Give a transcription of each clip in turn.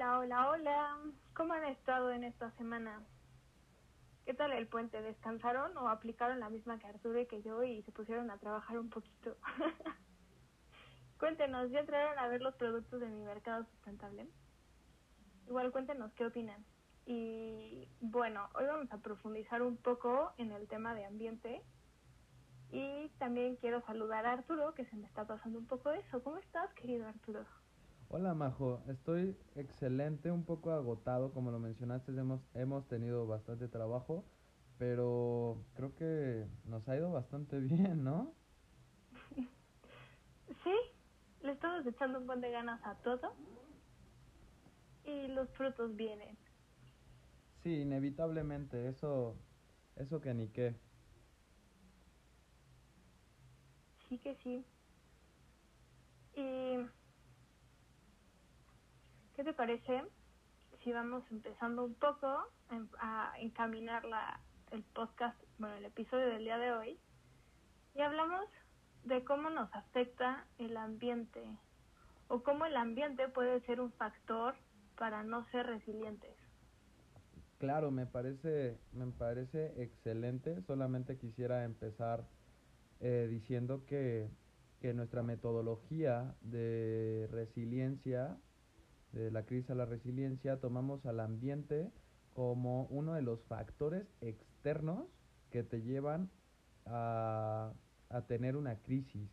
Hola, hola, hola. ¿Cómo han estado en esta semana? ¿Qué tal el puente? ¿Descansaron o aplicaron la misma que Arturo y que yo y se pusieron a trabajar un poquito? cuéntenos, ¿ya entraron a ver los productos de mi mercado sustentable? Igual cuéntenos qué opinan. Y bueno, hoy vamos a profundizar un poco en el tema de ambiente. Y también quiero saludar a Arturo, que se me está pasando un poco eso. ¿Cómo estás, querido Arturo? Hola Majo, estoy excelente, un poco agotado, como lo mencionaste, hemos, hemos tenido bastante trabajo, pero creo que nos ha ido bastante bien, ¿no? Sí, le estamos echando un buen de ganas a todo y los frutos vienen. Sí, inevitablemente, eso, eso que ni qué. Sí que sí. Y ¿Qué te parece si vamos empezando un poco a encaminar la, el podcast, bueno, el episodio del día de hoy, y hablamos de cómo nos afecta el ambiente o cómo el ambiente puede ser un factor para no ser resilientes. Claro, me parece, me parece excelente. Solamente quisiera empezar eh, diciendo que, que nuestra metodología de resiliencia de la crisis a la resiliencia, tomamos al ambiente como uno de los factores externos que te llevan a, tener una crisis.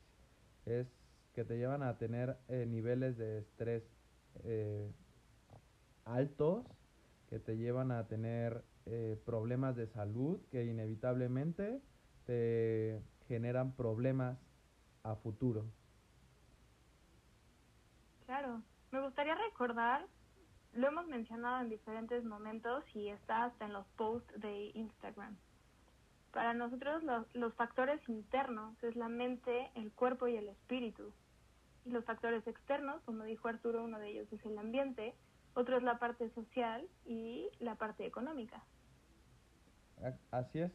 Es que te llevan a tener eh, niveles de estrés eh, altos, que te llevan a tener eh, problemas de salud que inevitablemente te generan problemas a futuro. Claro, me gustaría recordar, lo hemos mencionado en diferentes momentos y está hasta en los posts de Instagram. Para nosotros los, los factores internos es la mente, el cuerpo y el espíritu. Y los factores externos, como dijo Arturo, uno de ellos es el ambiente, otro es la parte social y la parte económica. Así es,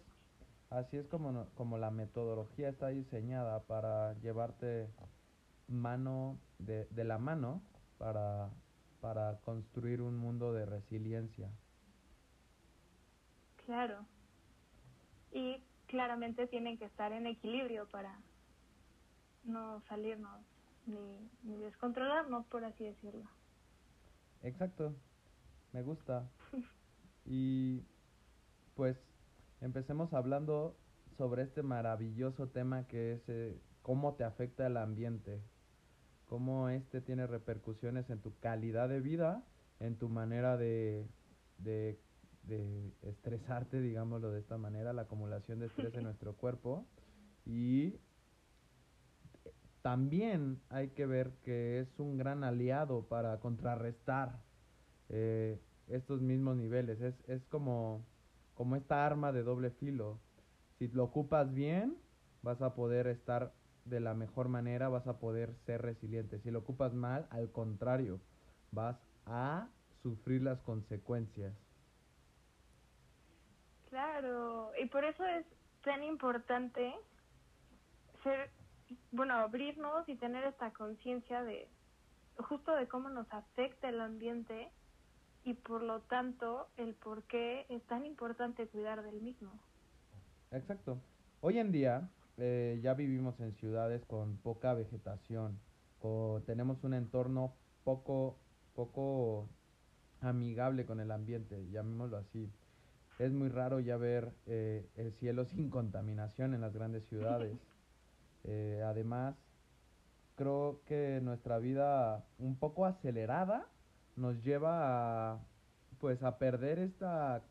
así es como, como la metodología está diseñada para llevarte mano de, de la mano para, para construir un mundo de resiliencia. Claro. Y claramente tienen que estar en equilibrio para no salirnos ni, ni descontrolarnos, por así decirlo. Exacto, me gusta. y pues empecemos hablando sobre este maravilloso tema que es eh, cómo te afecta el ambiente cómo este tiene repercusiones en tu calidad de vida, en tu manera de, de, estresarte, digámoslo de esta manera, la acumulación de estrés en nuestro cuerpo. Y también hay que ver que es un gran aliado para contrarrestar eh, estos mismos niveles. Es, es como, como esta arma de doble filo. Si lo ocupas bien, vas a poder estar de la mejor manera vas a poder ser resiliente. Si lo ocupas mal, al contrario, vas a sufrir las consecuencias. Claro, y por eso es tan importante ser, bueno, abrirnos y tener esta conciencia de justo de cómo nos afecta el ambiente y por lo tanto el por qué es tan importante cuidar del mismo. Exacto. Hoy en día eh, ya vivimos en ciudades con poca vegetación, o tenemos un entorno poco, poco amigable con el ambiente, llamémoslo así. Es muy raro ya ver eh, el cielo sin contaminación en las grandes ciudades. Eh, además, creo que nuestra vida un poco acelerada nos lleva a, pues, a perder esta,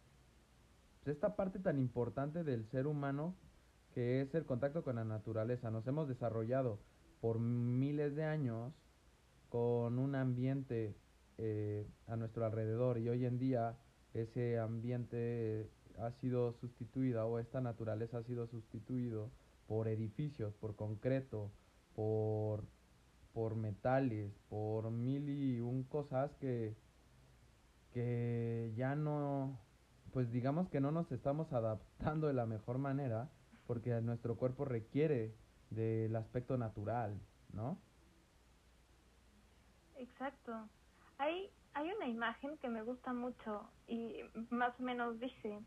esta parte tan importante del ser humano que es el contacto con la naturaleza. Nos hemos desarrollado por miles de años con un ambiente eh, a nuestro alrededor y hoy en día ese ambiente ha sido sustituido o esta naturaleza ha sido sustituido por edificios, por concreto, por, por metales, por mil y un cosas que, que ya no, pues digamos que no nos estamos adaptando de la mejor manera porque nuestro cuerpo requiere del aspecto natural, ¿no? Exacto. Hay hay una imagen que me gusta mucho y más o menos dice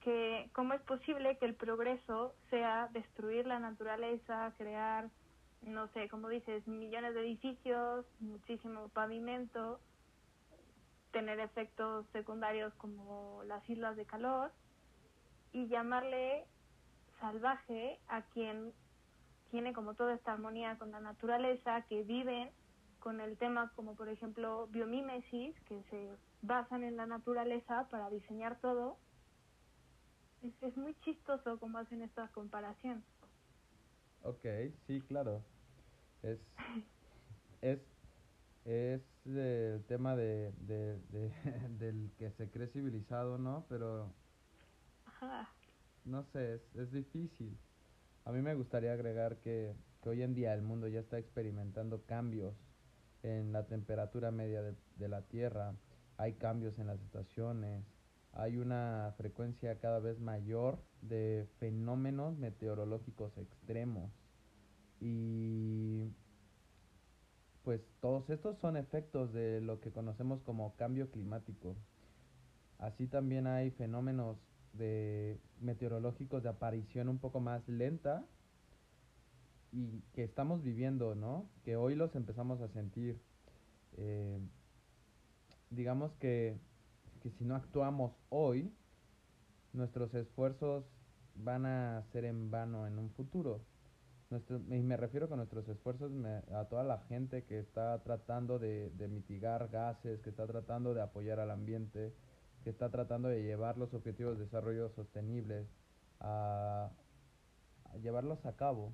que cómo es posible que el progreso sea destruir la naturaleza, crear, no sé, como dices, millones de edificios, muchísimo pavimento, tener efectos secundarios como las islas de calor y llamarle salvaje a quien tiene como toda esta armonía con la naturaleza, que viven con el tema como por ejemplo biomímesis, que se basan en la naturaleza para diseñar todo. Es, es muy chistoso cómo hacen esta comparación. Ok, sí, claro. Es, es, es el tema de, de, de, del que se cree civilizado, ¿no? Pero Ajá. No sé, es, es difícil. A mí me gustaría agregar que, que hoy en día el mundo ya está experimentando cambios en la temperatura media de, de la Tierra, hay cambios en las estaciones, hay una frecuencia cada vez mayor de fenómenos meteorológicos extremos. Y pues todos estos son efectos de lo que conocemos como cambio climático. Así también hay fenómenos de meteorológicos de aparición un poco más lenta y que estamos viviendo, ¿no? Que hoy los empezamos a sentir. Eh, digamos que, que si no actuamos hoy, nuestros esfuerzos van a ser en vano en un futuro. Nuestro, y me refiero con nuestros esfuerzos a toda la gente que está tratando de, de mitigar gases, que está tratando de apoyar al ambiente, que está tratando de llevar los objetivos de desarrollo sostenibles a, llevarlos a cabo.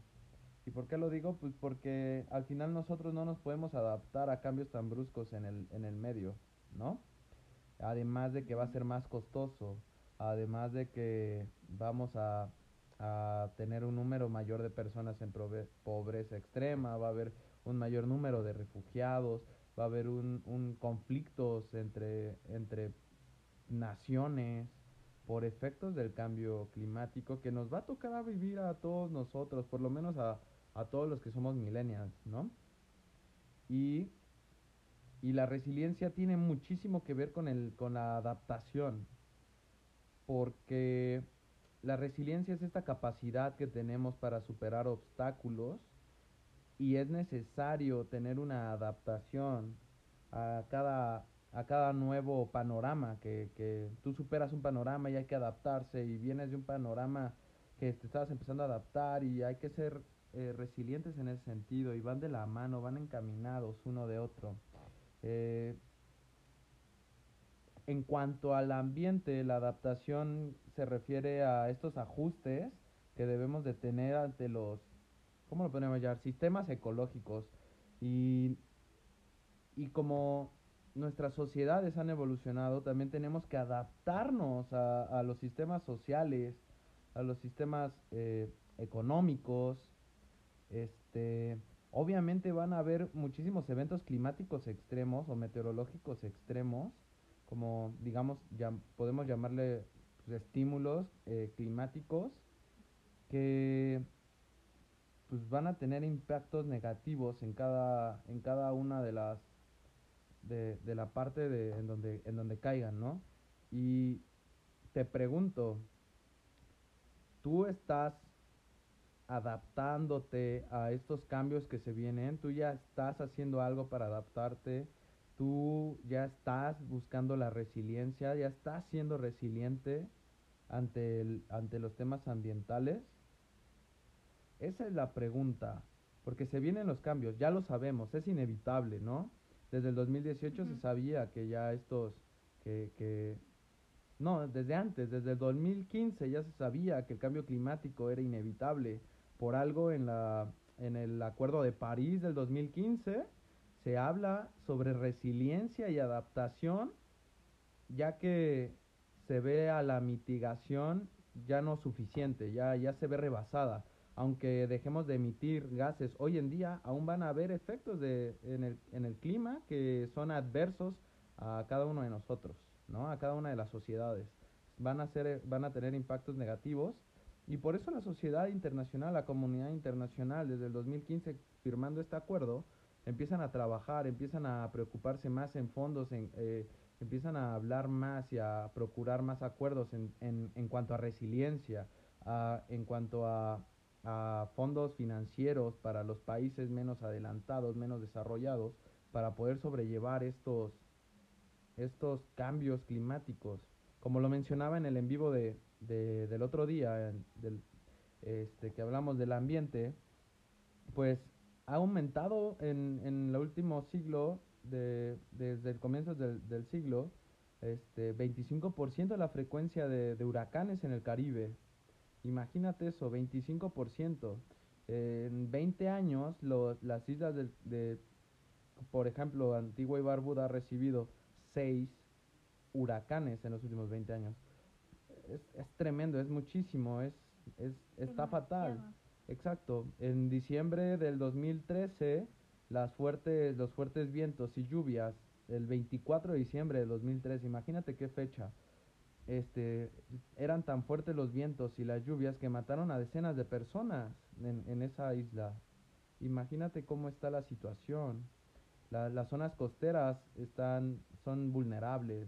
¿Y por qué lo digo? Pues porque al final nosotros no nos podemos adaptar a cambios tan bruscos en el, en el medio, ¿no? Además de que va a ser más costoso, además de que vamos a, a tener un número mayor de personas en pobreza extrema, va a haber un mayor número de refugiados, va a haber un, un conflictos entre, entre naciones por efectos del cambio climático que nos va a tocar a vivir a todos nosotros, por lo menos a, a todos los que somos millennials, ¿no? Y, y la resiliencia tiene muchísimo que ver con, el, con la adaptación, porque la resiliencia es esta capacidad que tenemos para superar obstáculos y es necesario tener una adaptación a cada, a cada nuevo panorama, que, que tú superas un panorama y hay que adaptarse y vienes de un panorama que te estabas empezando a adaptar y hay que ser eh, resilientes en ese sentido y van de la mano, van encaminados uno de otro. Eh, en cuanto al ambiente, la adaptación se refiere a estos ajustes que debemos de tener ante los, ¿cómo lo podemos llamar? Sistemas ecológicos. Y, y como nuestras sociedades han evolucionado, también tenemos que adaptarnos a, a los sistemas sociales, a los sistemas eh, económicos. Este, obviamente van a haber muchísimos eventos climáticos extremos o meteorológicos extremos como digamos llam- podemos llamarle pues, estímulos eh, climáticos que pues van a tener impactos negativos en cada en cada una de las de, de la parte de en donde en donde caigan no y te pregunto tú estás adaptándote a estos cambios que se vienen tú ya estás haciendo algo para adaptarte tú ya estás buscando la resiliencia, ya estás siendo resiliente ante, el, ante los temas ambientales? Esa es la pregunta, porque se vienen los cambios, ya lo sabemos, es inevitable, ¿no? Desde el 2018 se sabía que ya estos, que, que, no, desde antes, desde el 2015 ya se sabía que el cambio climático era inevitable. Por algo en la, en el Acuerdo de París del 2015 se habla sobre resiliencia y adaptación, ya que se ve a la mitigación ya no suficiente, ya, ya se ve rebasada. Aunque dejemos de emitir gases hoy en día, aún van a haber efectos de, en, el, en el clima que son adversos a cada uno de nosotros, ¿no? A cada una de las sociedades. Van a, ser, van a tener impactos negativos y por eso la sociedad internacional, la comunidad internacional, desde el 2015 firmando este acuerdo, empiezan a trabajar, empiezan a preocuparse más en fondos, en, eh, empiezan a hablar más y a procurar más acuerdos en, en, en cuanto a resiliencia, en cuanto a, a, fondos financieros para los países menos adelantados, menos desarrollados, para poder sobrellevar estos, estos cambios climáticos. Como lo mencionaba en el en vivo de, de del otro día, del, este, que hablamos del ambiente, pues ha aumentado en, en el último siglo, de, desde el comienzo del, del siglo, este, 25% de la frecuencia de, de, huracanes en el Caribe. Imagínate eso, 25%. en 20 años, lo, las islas de, de, por ejemplo, Antigua y Barbuda ha recibido 6 huracanes en los últimos 20 años. Es, es tremendo, es muchísimo, es, es, está fatal. Exacto. En diciembre del 2013, las fuertes, los fuertes vientos y lluvias, el 24 de diciembre del 2013, imagínate qué fecha. Este, eran tan fuertes los vientos y las lluvias que mataron a decenas de personas en, en esa isla. Imagínate cómo está la situación. las zonas costeras están, son vulnerables.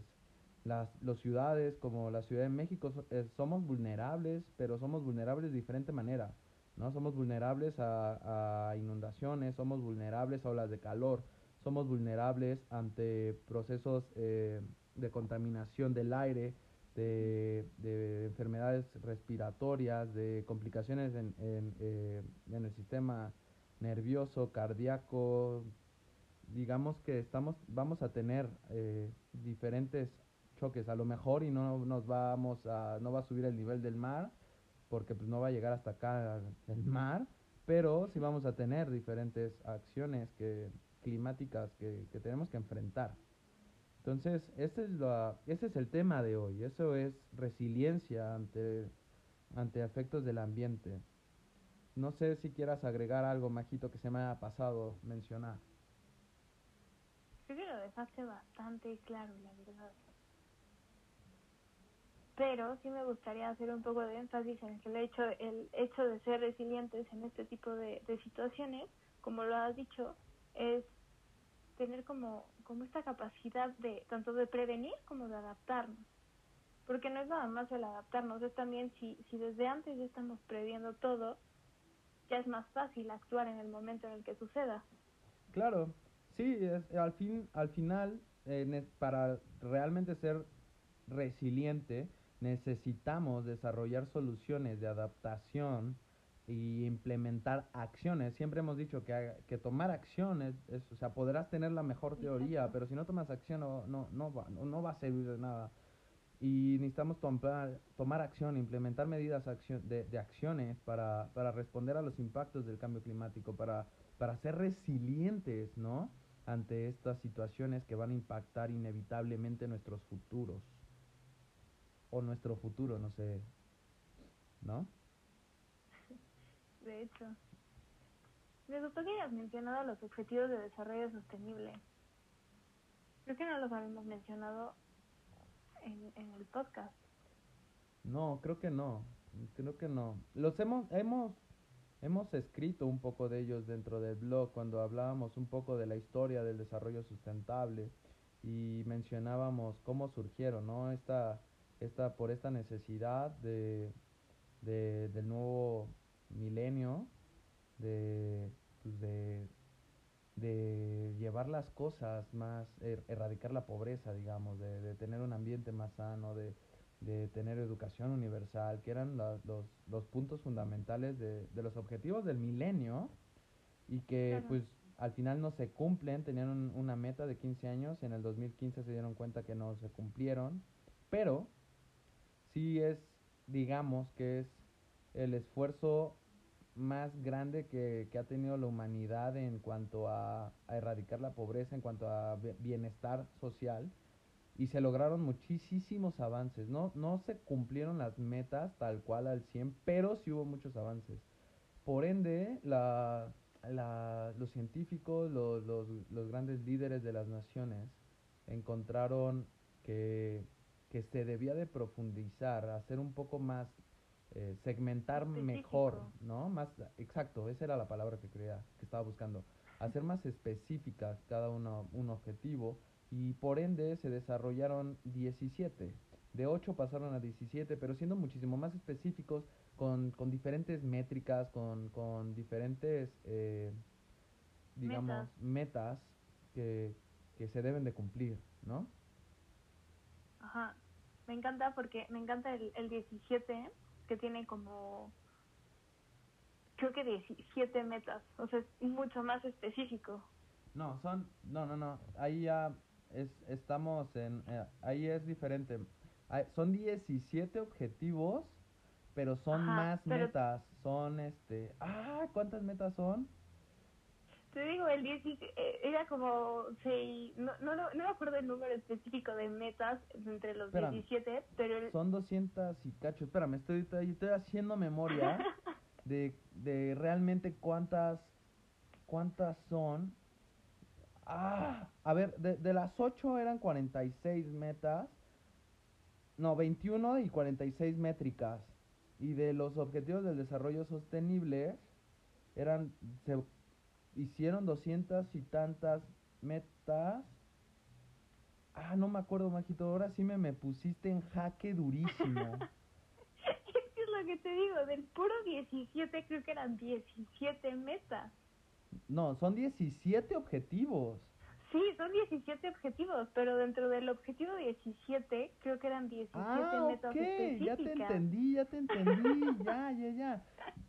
Las los ciudades como la Ciudad de México eh, somos vulnerables, pero somos vulnerables de diferente manera. ¿no? Somos vulnerables a, inundaciones, somos vulnerables a olas de calor, somos vulnerables ante procesos eh, de contaminación del aire, de, enfermedades respiratorias, de complicaciones en, eh, en, el sistema nervioso, cardíaco. Digamos que estamos, vamos a tener eh, diferentes choques, a lo mejor y no nos vamos a, no va a subir el nivel del mar, porque pues no va a llegar hasta acá el mar, pero sí vamos a tener diferentes acciones que, climáticas que, que tenemos que enfrentar. Entonces, ese es, la, ese es el tema de hoy, eso es resiliencia ante, ante efectos del ambiente. No sé si quieras agregar algo, Majito, que se me haya pasado mencionar. Creo que lo dejaste bastante claro, la verdad pero sí me gustaría hacer un poco de énfasis en el hecho, el hecho de ser resilientes en este tipo de, situaciones, como lo has dicho, es tener como, como esta capacidad de tanto de prevenir como de adaptarnos. Porque no es nada más el adaptarnos, es también si, si desde antes ya estamos previendo todo, ya es más fácil actuar en el momento en el que suceda. Claro, sí, es, al, fin, al final, eh, para realmente ser resiliente, necesitamos desarrollar soluciones de adaptación y implementar acciones. Siempre hemos dicho que, que tomar acciones, es, o sea, podrás tener la mejor teoría, pero si no tomas acción no, no, no, va, no, va a servir de nada. Y necesitamos tomar, tomar acción, implementar medidas de, de acciones para, para responder a los impactos del cambio climático, para, para ser resilientes, ¿no? Ante estas situaciones que van a impactar inevitablemente nuestros futuros o nuestro futuro, no sé, ¿no? De hecho, me gustó que hayas mencionado los objetivos de desarrollo sostenible. Creo que no los habíamos mencionado en, en el podcast. No, creo que no, creo que no. Los hemos, hemos, hemos escrito un poco de ellos dentro del blog cuando hablábamos un poco de la historia del desarrollo sustentable y mencionábamos cómo surgieron, ¿no? Esta esta, por esta necesidad de, de del nuevo milenio, de, pues de, de llevar las cosas más, er, erradicar la pobreza, digamos, de, de, tener un ambiente más sano, de, de tener educación universal, que eran los, los puntos fundamentales de, de los objetivos del milenio y que pues al final no se cumplen, tenían una meta de 15 años y en el 2015 se dieron cuenta que no se cumplieron, pero sí es, digamos, que es el esfuerzo más grande que, que ha tenido la humanidad en cuanto a, erradicar la pobreza, en cuanto a bienestar social. Y se lograron muchísimos avances. No, no se cumplieron las metas tal cual al 100, pero sí hubo muchos avances. Por ende, la, la, los científicos, los, los, los grandes líderes de las naciones encontraron que que se debía de profundizar, hacer un poco más, eh, segmentar mejor, ¿no? Más, exacto, esa era la palabra que creía, que estaba buscando. hacer más específicas cada uno un objetivo y por ende se desarrollaron 17. De 8 pasaron a 17, pero siendo muchísimo más específicos, con, con diferentes métricas, con, con diferentes, eh, digamos, metas, que, que se deben de cumplir, ¿no? Ajá. Me encanta porque me encanta el, el 17, que tiene como creo que 17 metas, o sea, es mucho más específico. No, son, no, no, no, ahí ya es, estamos en, eh, ahí es diferente. son 17 objetivos, pero son más metas, son este, ah, ¿cuántas metas son? Te digo, el 10 eh, era como, seis, no, no, no, me acuerdo el número específico de metas entre los 17, pero... Son 200 y cacho, espérame, estoy, estoy haciendo memoria de, de realmente cuántas, cuántas son. Ah, a ver, de, de las 8 eran 46 metas. No, 21 y 46 métricas. Y de los objetivos del desarrollo sostenible eran, se hicieron 200 y tantas metas. Ah, no me acuerdo, Majito. Ahora sí me, me pusiste en jaque durísimo. que te digo, del puro 17 creo que eran 17 metas. No, son 17 objetivos. Sí, son 17 objetivos, pero dentro del objetivo 17 creo que eran 17 ah, metas ya te entendí, ya te entendí, ya, ya, ya.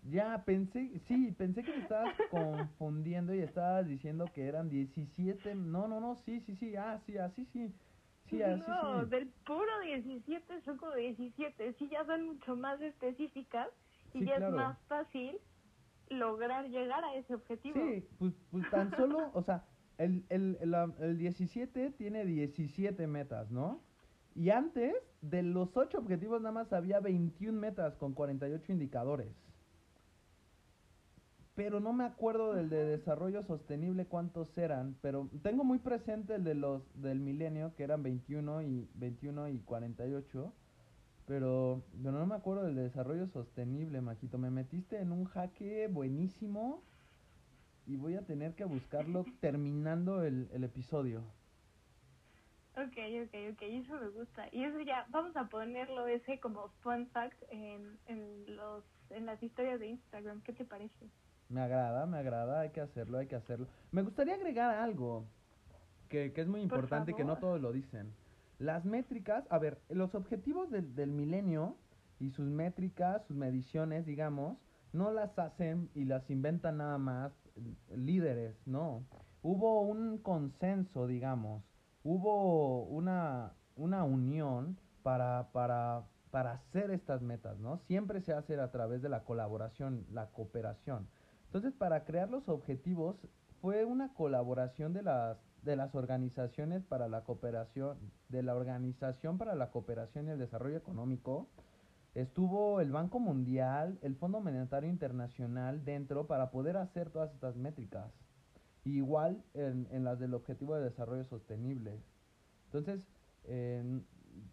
Ya, pensé, sí, pensé que te estabas confundiendo y estabas diciendo que eran 17. No, no, no, sí, sí, sí, ah, sí, así sí no, del puro 17 son como 17. Sí, ya son mucho más específicas y ya es más fácil lograr llegar a ese objetivo. Sí, pues, pues tan solo, o sea, el, el, el, el 17 tiene 17 metas, ¿no? Y antes, de los 8 objetivos, nada más había 21 metas con 48 indicadores pero no me acuerdo del de desarrollo sostenible cuántos eran, pero tengo muy presente el de los del milenio que eran 21 y 21 y 48, pero, pero no me acuerdo del de desarrollo sostenible, Majito. Me metiste en un jaque buenísimo y voy a tener que buscarlo terminando el, el episodio. Ok, ok, ok, eso me gusta. Y eso ya, vamos a ponerlo ese como fun fact en, en, los, en las historias de Instagram. ¿Qué te parece? Me agrada, me agrada, hay que hacerlo, hay que hacerlo. Me gustaría agregar algo que, que es muy importante que no todos lo dicen. Las métricas, a ver, los objetivos del, del milenio y sus métricas, sus mediciones, digamos, no las hacen y las inventan nada más líderes, no. Hubo un consenso, digamos, hubo una, una unión para, para, para hacer estas metas, ¿no? Siempre se hace a través de la colaboración, la cooperación. Entonces, para crear los objetivos fue una colaboración de las de las organizaciones para la cooperación, de la Organización para la Cooperación y el Desarrollo Económico, estuvo el Banco Mundial, el Fondo Monetario Internacional dentro para poder hacer todas estas métricas. igual en, en, las del Objetivo de Desarrollo Sostenible. Entonces,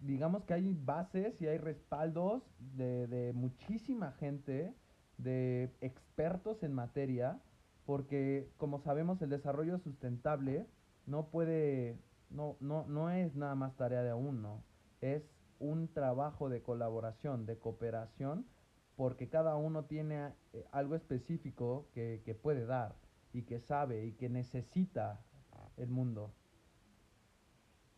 digamos que hay bases y hay respaldos de, de muchísima gente de expertos en materia, porque como sabemos el desarrollo sustentable no puede, no, no, no es nada más tarea de uno, es un trabajo de colaboración, de cooperación, porque cada uno tiene eh, algo específico que, que puede dar y que sabe y que necesita el mundo.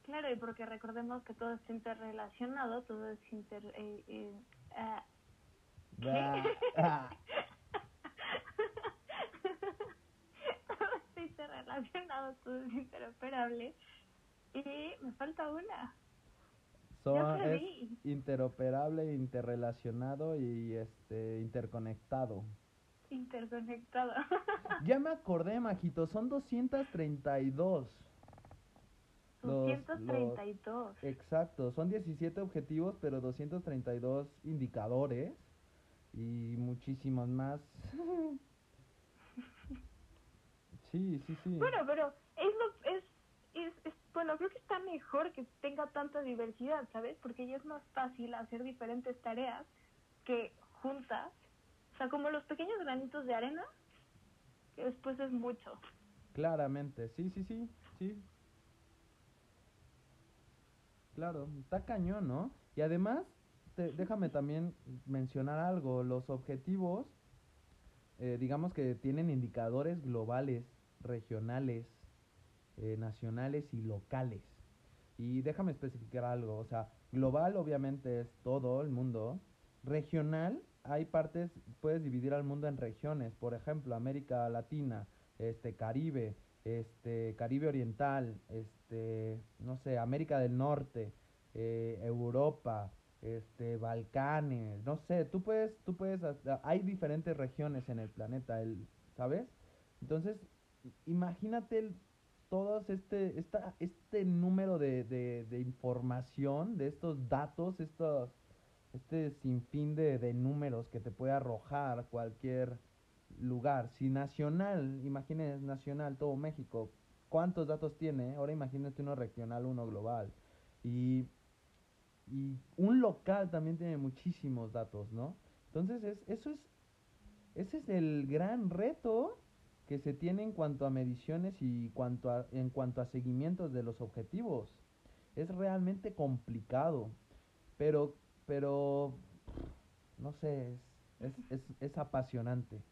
Claro, y porque recordemos que todo es interrelacionado, todo es inter, eh, eh, Estoy interrelacionado, todo es interoperable. Y me falta una. Son, es interoperable, interrelacionado y este interconectado. Interconectado. ya me acordé, Majito, son 232. 232. exacto, son 17 objetivos, pero 232 indicadores y muchísimos más. sí, sí, sí. Bueno, pero es lo es, es, es, bueno, creo que está mejor que tenga tanta diversidad, ¿sabes? Porque ya es más fácil hacer diferentes tareas que juntas, o sea, como los pequeños granitos de arena, que después es mucho. Claramente, sí, sí, sí, sí. Claro, está cañón, ¿no? Y además, déjame también mencionar algo, los objetivos, eh, digamos que tienen indicadores globales, regionales, eh, nacionales y locales. Y déjame especificar algo, o sea, global obviamente es todo el mundo, regional hay partes, puedes dividir al mundo en regiones, por ejemplo, América Latina, este Caribe, este Caribe Oriental, este no sé, América del Norte, eh, Europa, este Balcanes, no sé, tú puedes tú puedes hay diferentes regiones en el planeta, el, ¿sabes? Entonces, imagínate el, todos este esta, este número de, de, información, de estos datos, estos este sinfín de, de números que te puede arrojar cualquier lugar. Si nacional, imagínese nacional, todo México, ¿cuántos datos tiene? Ahora imagínate uno regional, uno global. Y, y un local también tiene muchísimos datos, ¿no? Entonces, es, eso es, ese es el gran reto que se tiene en cuanto a mediciones y cuanto a, en cuanto a seguimientos de los objetivos. Es realmente complicado, pero pero no sé, es, es, es, apasionante.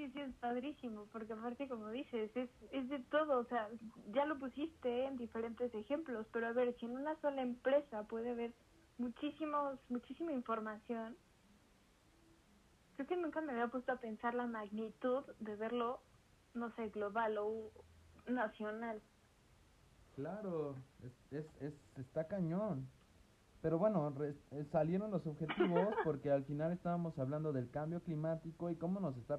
Sí, sí, es padrísimo, porque aparte, como dices, es, es de todo, o sea, ya lo pusiste en diferentes ejemplos, pero a ver, si en una sola empresa puede haber muchísimos, muchísima información, creo que nunca me había puesto a pensar la magnitud de verlo, no sé, global o nacional. Claro, es, es, es está cañón. Pero bueno, eh, salieron los objetivos porque al final estábamos hablando del cambio climático y cómo nos está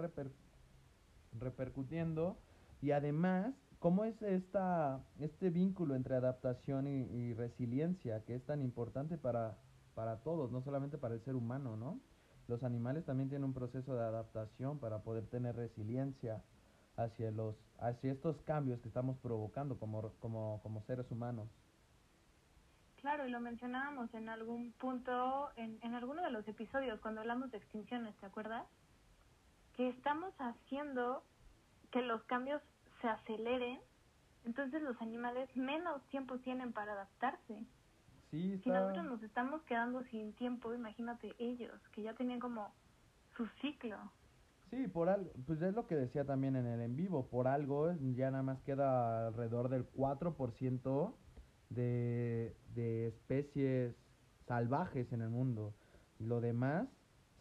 repercutiendo y además cómo es esta, este vínculo entre adaptación y, resiliencia que es tan importante para, para todos, no solamente para el ser humano, ¿no? Los animales también tienen un proceso de adaptación para poder tener resiliencia hacia, los, hacia estos cambios que estamos provocando como, como, como seres humanos. Claro, y lo mencionábamos en algún punto, en, en alguno de los episodios, cuando hablamos de extinciones, ¿te acuerdas? Que estamos haciendo que los cambios se aceleren, entonces los animales menos tiempo tienen para adaptarse. Sí, Si nosotros nos estamos quedando sin tiempo, imagínate ellos, que ya tenían como su ciclo. Sí, por algo, pues es lo que decía también en el en vivo, por algo ya nada más queda alrededor del 4% de, de especies salvajes en el mundo. Lo demás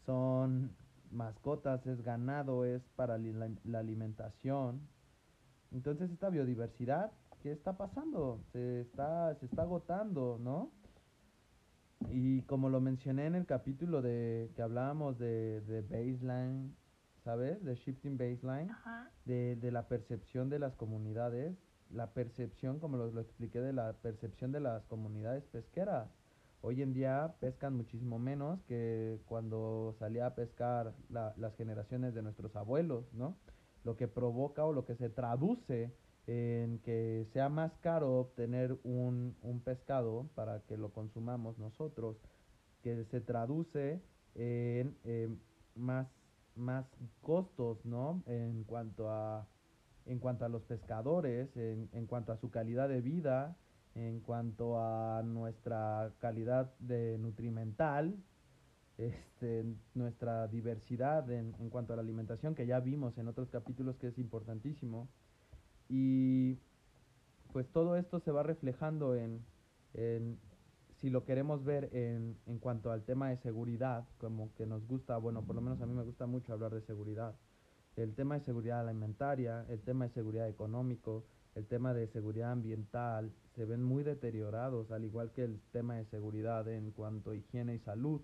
son mascotas, es ganado, es para la, alimentación. Entonces esta biodiversidad, ¿qué está pasando? Se está, se está agotando, ¿no? Y como lo mencioné en el capítulo de que hablábamos de, de baseline, ¿sabes? De shifting baseline, de, de la percepción de las comunidades, la percepción, como lo, lo, expliqué, de la percepción de las comunidades pesqueras. Hoy en día pescan muchísimo menos que cuando salía a pescar la, las generaciones de nuestros abuelos, ¿no? Lo que provoca o lo que se traduce en que sea más caro obtener un, un pescado para que lo consumamos nosotros, que se traduce en eh, más, más costos, ¿no? En cuanto a en cuanto a los pescadores, en, en cuanto a su calidad de vida, en cuanto a nuestra calidad de nutrimental, este, nuestra diversidad en, en, cuanto a la alimentación, que ya vimos en otros capítulos que es importantísimo. Y pues todo esto se va reflejando en, en si lo queremos ver en, en cuanto al tema de seguridad, como que nos gusta, bueno, por lo menos a mí me gusta mucho hablar de seguridad el tema de seguridad alimentaria, el tema de seguridad económico, el tema de seguridad ambiental, se ven muy deteriorados, al igual que el tema de seguridad en cuanto a higiene y salud.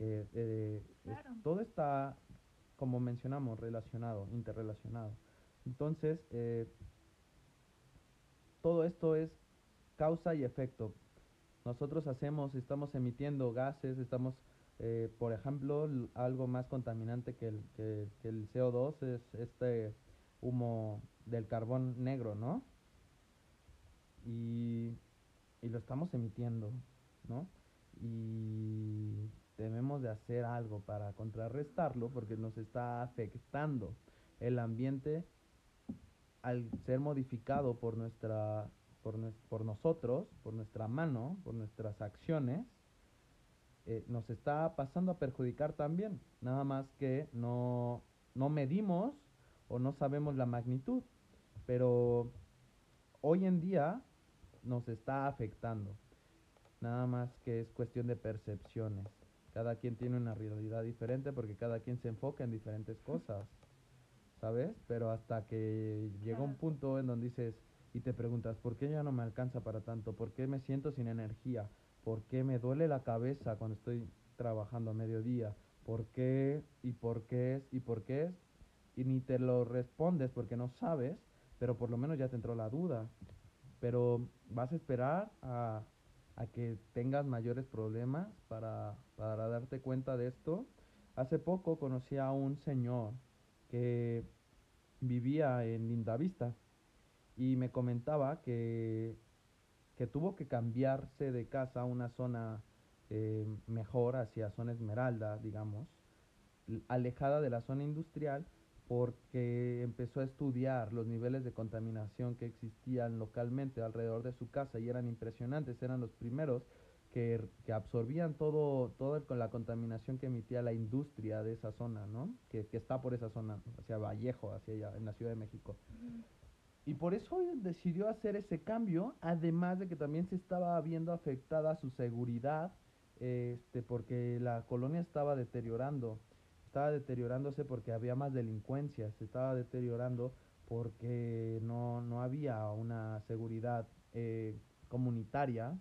Eh, eh, todo está, como mencionamos, relacionado, interrelacionado. Entonces, eh, todo esto es causa y efecto. Nosotros hacemos, estamos emitiendo gases, estamos eh, por ejemplo, algo más contaminante que el, que, el CO2 es este humo del carbón negro, ¿no? Y, y lo estamos emitiendo, ¿no? Y debemos de hacer algo para contrarrestarlo porque nos está afectando. El ambiente al ser modificado por nuestra por, por nosotros, por nuestra mano, por nuestras acciones, eh, nos está pasando a perjudicar también. Nada más que no, no medimos o no sabemos la magnitud. Pero hoy en día nos está afectando. Nada más que es cuestión de percepciones. Cada quien tiene una realidad diferente porque cada quien se enfoca en diferentes cosas. ¿Sabes? Pero hasta que llega un punto en donde dices y te preguntas, ¿por qué ya no me alcanza para tanto? ¿Por qué me siento sin energía? ¿Por qué me duele la cabeza cuando estoy trabajando a mediodía? ¿Por qué? ¿Y por qué es? ¿Y por qué es? Y ni te lo respondes porque no sabes, pero por lo menos ya te entró la duda. Pero vas a esperar a, a que tengas mayores problemas para, para darte cuenta de esto. Hace poco conocí a un señor que vivía en Lindavista y me comentaba que que tuvo que cambiarse de casa a una zona eh, mejor, hacia zona Esmeralda, digamos, alejada de la zona industrial, porque empezó a estudiar los niveles de contaminación que existían localmente alrededor de su casa y eran impresionantes, eran los primeros que, que absorbían todo, todo con la contaminación que emitía la industria de esa zona, ¿no? Que, que está por esa zona, hacia Vallejo, hacia allá, en la Ciudad de México. Y por eso decidió hacer ese cambio, además de que también se estaba viendo afectada su seguridad, este, porque la colonia estaba deteriorando, estaba deteriorándose porque había más delincuencia, se estaba deteriorando porque no, no había una seguridad eh, comunitaria,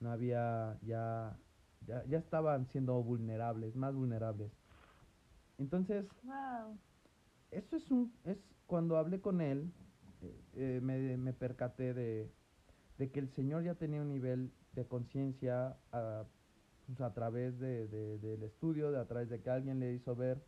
no había ya, ya, ya estaban siendo vulnerables, más vulnerables. Entonces, eso es un, es cuando hablé con él, eh, me, me, percaté de, de, que el Señor ya tenía un nivel de conciencia a, pues a través de, de, del estudio, de a través de que alguien le hizo ver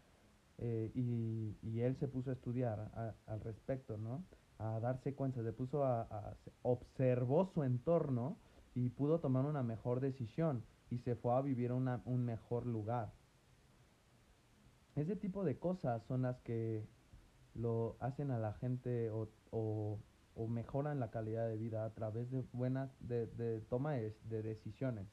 eh, y, y, él se puso a estudiar al respecto, ¿no? A darse cuenta, se puso a, a, observó su entorno y pudo tomar una mejor decisión y se fue a vivir una, un mejor lugar. Ese tipo de cosas son las que lo hacen a la gente o, o, o mejoran la calidad de vida a través de buenas, de, de toma de, decisiones.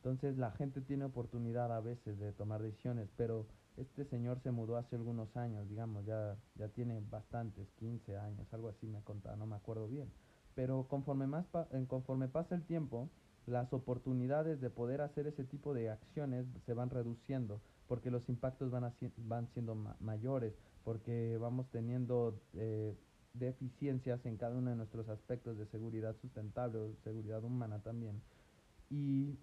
Entonces la gente tiene oportunidad a veces de tomar decisiones, pero este señor se mudó hace algunos años, digamos, ya, ya tiene bastantes, 15 años, algo así me contaba, no me acuerdo bien. Pero conforme, más pa conforme pasa el tiempo, las oportunidades de poder hacer ese tipo de acciones se van reduciendo porque los impactos van, van siendo ma mayores, porque vamos teniendo eh, deficiencias en cada uno de nuestros aspectos de seguridad sustentable o seguridad humana también. Y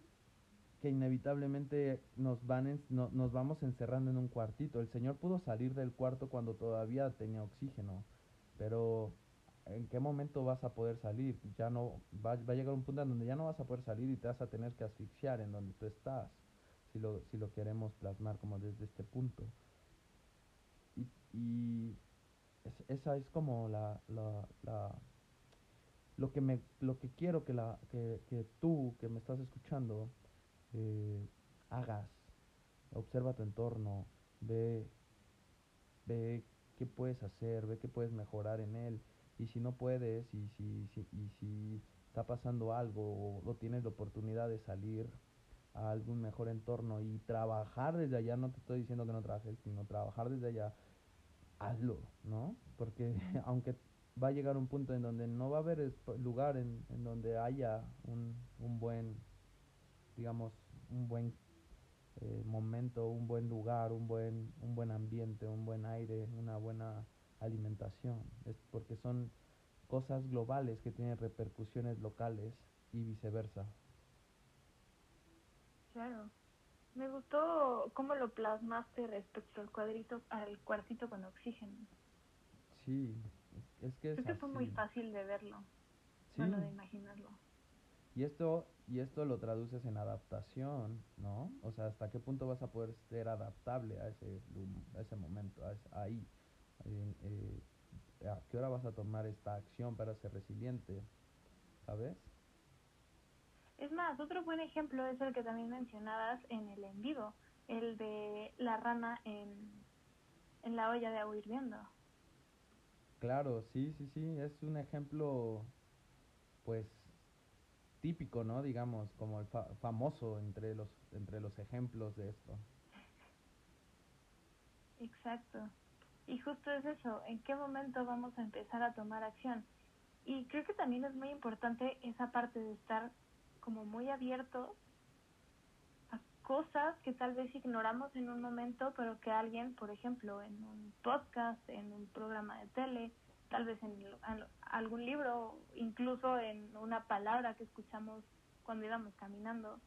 que inevitablemente nos, van no, nos vamos encerrando en un cuartito. El Señor pudo salir del cuarto cuando todavía tenía oxígeno, pero ¿en qué momento vas a poder salir? Ya no va, va, a llegar un punto en donde ya no vas a poder salir y te vas a tener que asfixiar en donde tú estás, si lo, si lo queremos plasmar como desde este punto. Y, y esa es como la, la, la, lo que me lo que quiero que la que, que tú que me estás escuchando eh, hagas observa tu entorno ve ve qué puedes hacer ve qué puedes mejorar en él y si no puedes y si, si y si está pasando algo o, tienes la oportunidad de salir a algún mejor entorno y trabajar desde allá no te estoy diciendo que no trabajes sino trabajar desde allá hazlo, ¿no? Porque aunque va a llegar un punto en donde no va a haber lugar en, en donde haya un, un, buen, digamos, un buen eh, momento, un buen lugar, un buen, un buen ambiente, un buen aire, una buena alimentación. Es porque son cosas globales que tienen repercusiones locales y viceversa. Claro. Me gustó cómo lo plasmaste respecto al cuadrito, al cuartito con oxígeno. Sí, es, que es Creo que fue muy fácil de verlo, sí. bueno, de imaginarlo. Y esto, y esto lo traduces en adaptación, ¿no? O sea, ¿hasta qué punto vas a poder ser adaptable a ese, a ese momento, a ese, ahí? Eh, eh, ¿A qué hora vas a tomar esta acción para ser resiliente? ¿Sabes? Es más, otro buen ejemplo es el que también mencionabas en el en vivo, el de la rana en, en la olla de agua hirviendo. Claro, sí, sí, sí, es un ejemplo, pues, típico, ¿no? Digamos, como el fa- famoso entre los, entre los ejemplos de esto. Exacto. Y justo es eso, ¿en qué momento vamos a empezar a tomar acción? Y creo que también es muy importante esa parte de estar como muy abiertos a cosas que tal vez ignoramos en un momento, pero que alguien, por ejemplo, en un podcast, en un programa de tele, tal vez en al- algún libro, incluso en una palabra que escuchamos cuando íbamos caminando,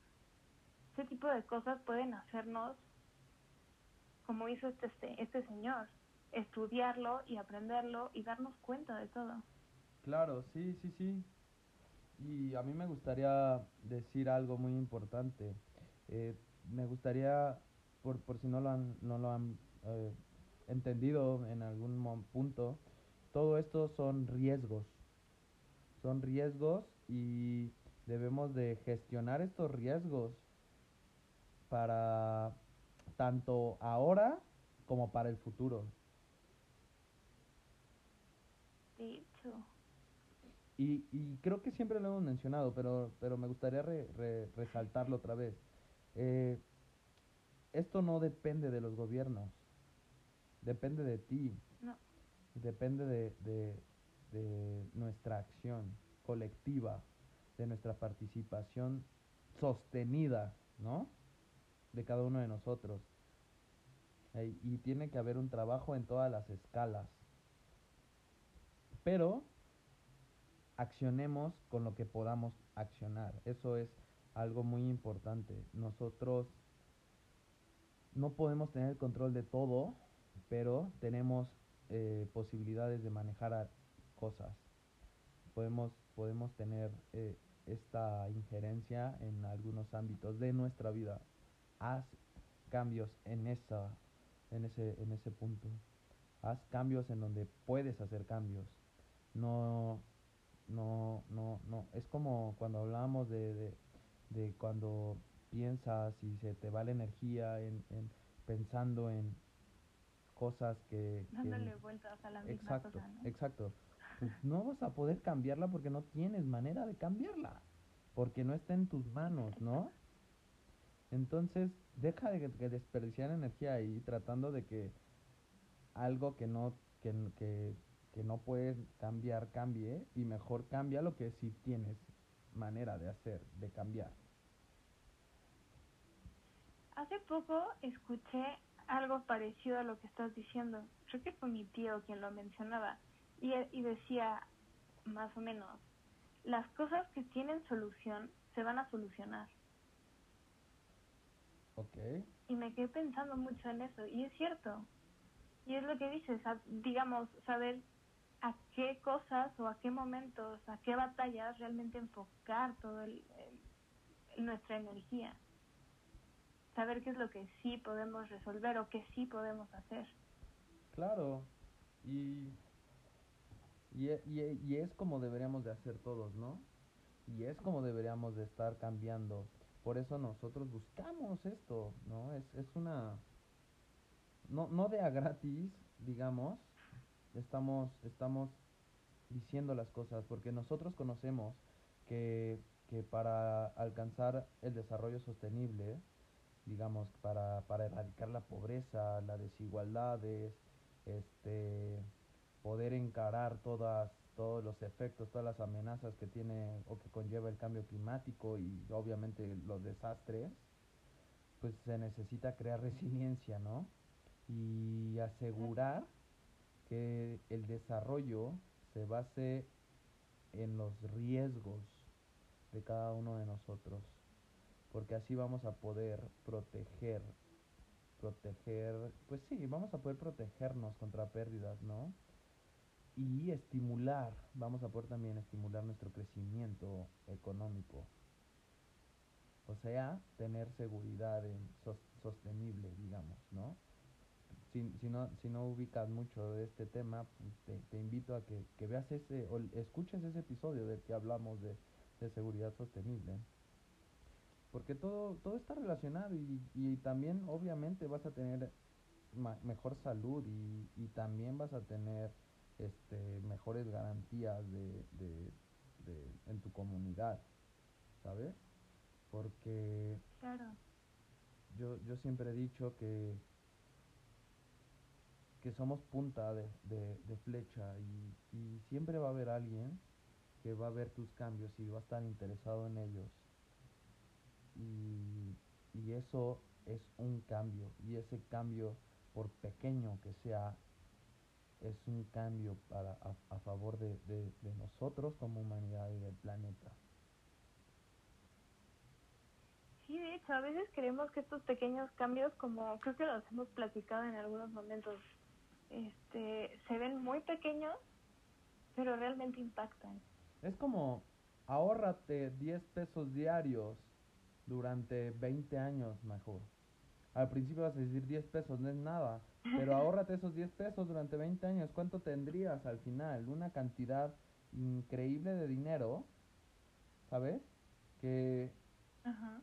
ese tipo de cosas pueden hacernos como hizo este, este, este señor, estudiarlo y aprenderlo y darnos cuenta de todo. Claro, sí, sí, sí. Y a mí me gustaría decir algo muy importante. Eh, me gustaría, por, por si no lo han, no lo han eh, entendido en algún punto, todo esto son riesgos. Son riesgos y debemos de gestionar estos riesgos para tanto ahora como para el futuro. De hecho, Y, y creo que siempre lo hemos mencionado, pero, pero me gustaría re- re- resaltarlo otra vez. Eh, esto no depende de los gobiernos, depende de ti, depende de, de, de nuestra acción colectiva, de nuestra participación sostenida, ¿no? De cada uno de nosotros. Y tiene que haber un trabajo en todas las escalas. Pero accionemos con lo que podamos accionar. Eso es algo muy importante. Nosotros no podemos tener el control de todo, pero tenemos eh, posibilidades de manejar cosas. Podemos, podemos tener eh, esta injerencia en algunos ámbitos de nuestra vida. Haz cambios en esa, en ese, en ese punto. Haz cambios en donde puedes hacer cambios. No, no, no, no. Es como cuando hablábamos de, de, de cuando piensas y se te va la energía en, en pensando en cosas que, que- dándole vueltas a la misma exacto, cosa, ¿no? exacto. Pues no vas a poder cambiarla porque no tienes manera de cambiarla, porque no está en tus manos, ¿no? Entonces, deja de, de desperdiciar energía ahí tratando de que algo que no que, que, que no puedes cambiar cambie y mejor cambia lo que sí tienes manera de hacer, de cambiar. Hace poco escuché algo parecido a lo que estás diciendo. Creo que fue mi tío quien lo mencionaba. Y, y decía, más o menos, las cosas que tienen solución se van a solucionar. ¿Ok? Y me quedé pensando mucho en eso. Y es cierto. Y es lo que dices, digamos, saber a qué cosas o a qué momentos, a qué batallas realmente enfocar todo el, el- nuestra energía. Saber qué es lo que sí podemos resolver o qué sí podemos hacer. Claro. Y, y, e- y e- y es como deberíamos de hacer todos, ¿no? Y es como deberíamos de estar cambiando. Por eso nosotros buscamos esto, ¿no? Es, es una... No, no de a gratis, digamos. Estamos, estamos diciendo las cosas porque nosotros conocemos que, que para alcanzar el desarrollo sostenible, digamos, para, para erradicar la pobreza, las desigualdades, este, poder encarar todas, todos los efectos, todas las amenazas que tiene o que conlleva el cambio climático y obviamente los desastres, pues se necesita crear resiliencia, ¿no? Y asegurar que el desarrollo se base en los riesgos de cada uno de nosotros, porque así vamos a poder proteger, proteger, pues sí, vamos a poder protegernos contra pérdidas, ¿no? Y estimular, vamos a poder también estimular nuestro crecimiento económico. O sea, tener seguridad en sos- sostenible, digamos, ¿no? Si, si no si no ubicas mucho de este tema, te, te invito a que, que veas ese o escuches ese episodio del que hablamos de, de seguridad sostenible. Porque todo, todo está relacionado y, y también obviamente vas a tener ma- mejor salud y, y también vas a tener este, mejores garantías de, de, de, en tu comunidad, ¿sabes? Porque Claro. yo, yo siempre he dicho que, que somos punta de, de, de flecha y, y siempre va a haber alguien que va a ver tus cambios y va a estar interesado en ellos. Y, y eso es un cambio. Y ese cambio, por pequeño que sea, es un cambio para, a, a favor de, de, de nosotros como humanidad y del planeta. Sí, de hecho, a veces creemos que estos pequeños cambios, como creo que los hemos platicado en algunos momentos, este, se ven muy pequeños, pero realmente impactan. Es como, ahórrate 10 pesos diarios durante 20 años mejor. Al principio vas a decir 10 pesos, no es nada, pero ahórrate esos 10 pesos durante 20 años. ¿Cuánto tendrías al final? Una cantidad increíble de dinero, ¿sabes? Que, Ajá.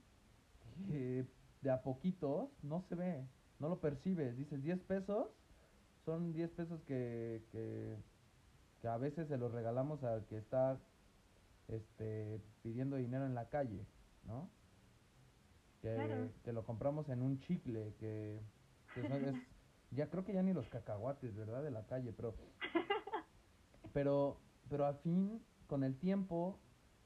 que de a poquitos no se ve, no lo percibes. Dices 10 pesos, son 10 pesos que, que, que a veces se los regalamos al que está este, pidiendo dinero en la calle, ¿no? Que, Claro. lo compramos en un chicle, que, que son- es- ya creo que ya ni los cacahuates, ¿verdad? De la calle, pero, pero, pero al fin, con el tiempo,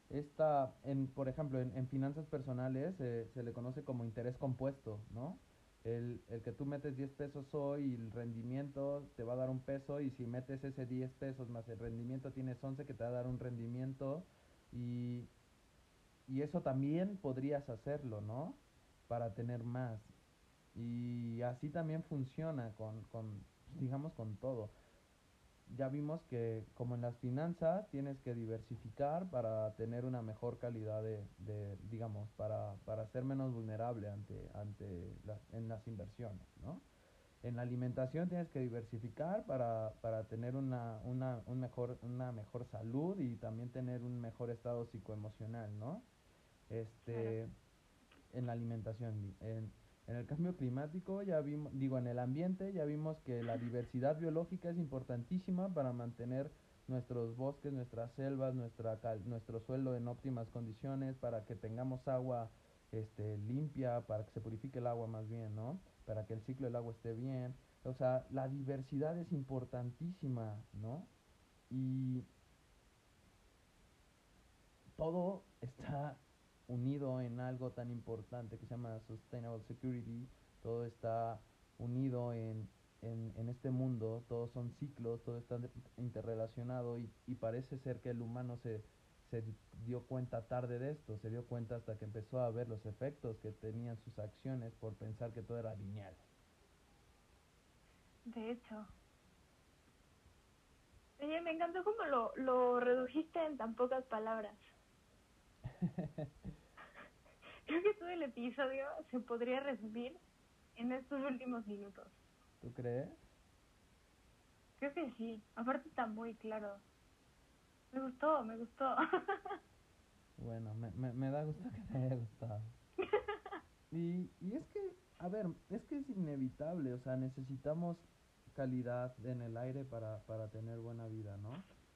esta, en, por ejemplo, en, en finanzas personales eh, se le conoce como interés compuesto, ¿no? El, el que tú metes 10 pesos hoy y el rendimiento te va a dar un peso y si metes ese 10 pesos más el rendimiento tienes 11 que te va a dar un rendimiento y, y eso también podrías hacerlo, ¿no? Para tener más. Y así también funciona con, con digamos, con todo. Ya vimos que como en las finanzas tienes que diversificar para tener una mejor calidad de, de digamos, para, para ser menos vulnerable ante, ante las, en las inversiones, ¿no? En la alimentación tienes que diversificar para, para tener una, una, un mejor, una mejor salud y también tener un mejor estado psicoemocional, ¿no? Este, en la alimentación, en, en el cambio climático ya vimos, digo, en el ambiente ya vimos que la diversidad biológica es importantísima para mantener nuestros bosques, nuestras selvas, nuestra cal- nuestro suelo en óptimas condiciones, para que tengamos agua este, limpia, para que se purifique el agua más bien, ¿no? Para que el ciclo del agua esté bien. O sea, la diversidad es importantísima, ¿no? Y todo está unido en algo tan importante que se llama Sustainable Security, todo está unido en, en, en este mundo, todos son ciclos, todo está interrelacionado y, y parece ser que el humano se, se di- dio cuenta tarde de esto, se dio cuenta hasta que empezó a ver los efectos que tenían sus acciones por pensar que todo era lineal. De hecho. Oye, me encantó cómo lo, lo redujiste en tan pocas palabras. Creo que todo el episodio se podría resumir en estos últimos minutos. ¿Tú crees? Creo que sí. Aparte está muy claro. Me gustó, me gustó. Bueno, me, me, me da gusto que te haya gustado. Y, y es que, a ver, es que es inevitable, o sea, necesitamos calidad en el aire para, para tener buena vida, ¿no?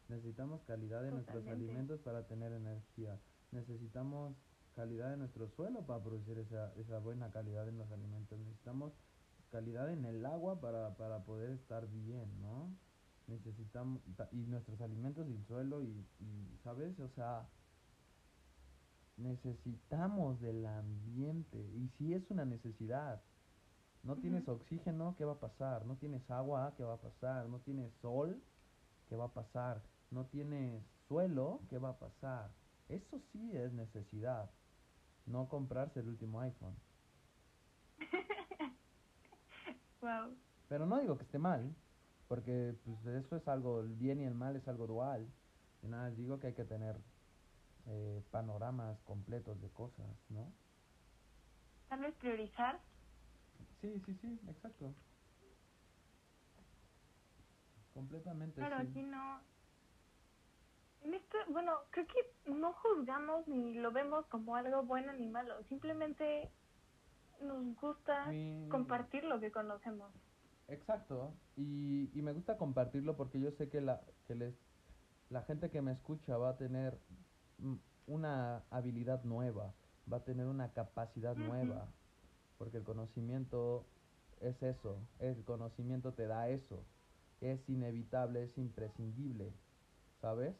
Necesitamos calidad en nuestros alimentos para tener energía. Necesitamos calidad en nuestro suelo para producir esa, esa buena calidad en los alimentos. Necesitamos calidad en el agua para, para poder estar bien, ¿no? Necesitamos, ta- y nuestros alimentos y el suelo y, y, ¿sabes? O sea, necesitamos del ambiente y si es una necesidad. No tienes oxígeno, ¿qué va a pasar? No tienes agua, ¿qué va a pasar? No tienes sol, ¿qué va a pasar? No tienes suelo, ¿qué va a pasar? Eso sí es necesidad. No comprarse el último iPhone. wow. Pero no digo que esté mal, porque pues eso es algo, el bien y el mal es algo dual. Y nada, digo que hay que tener eh, panoramas completos de cosas, ¿no? Tal vez priorizar. Sí, sí, sí, exacto. Completamente, Claro, sí. aquí no. Bueno, creo que no juzgamos ni lo vemos como algo bueno ni malo. Simplemente nos gusta Mi- compartir lo que conocemos. Exacto, y, y me gusta compartirlo porque yo sé que la, que les, la gente que me escucha va a tener una habilidad nueva, va a tener una capacidad nueva, porque el conocimiento es eso, el conocimiento te da eso, es inevitable, es imprescindible, ¿sabes?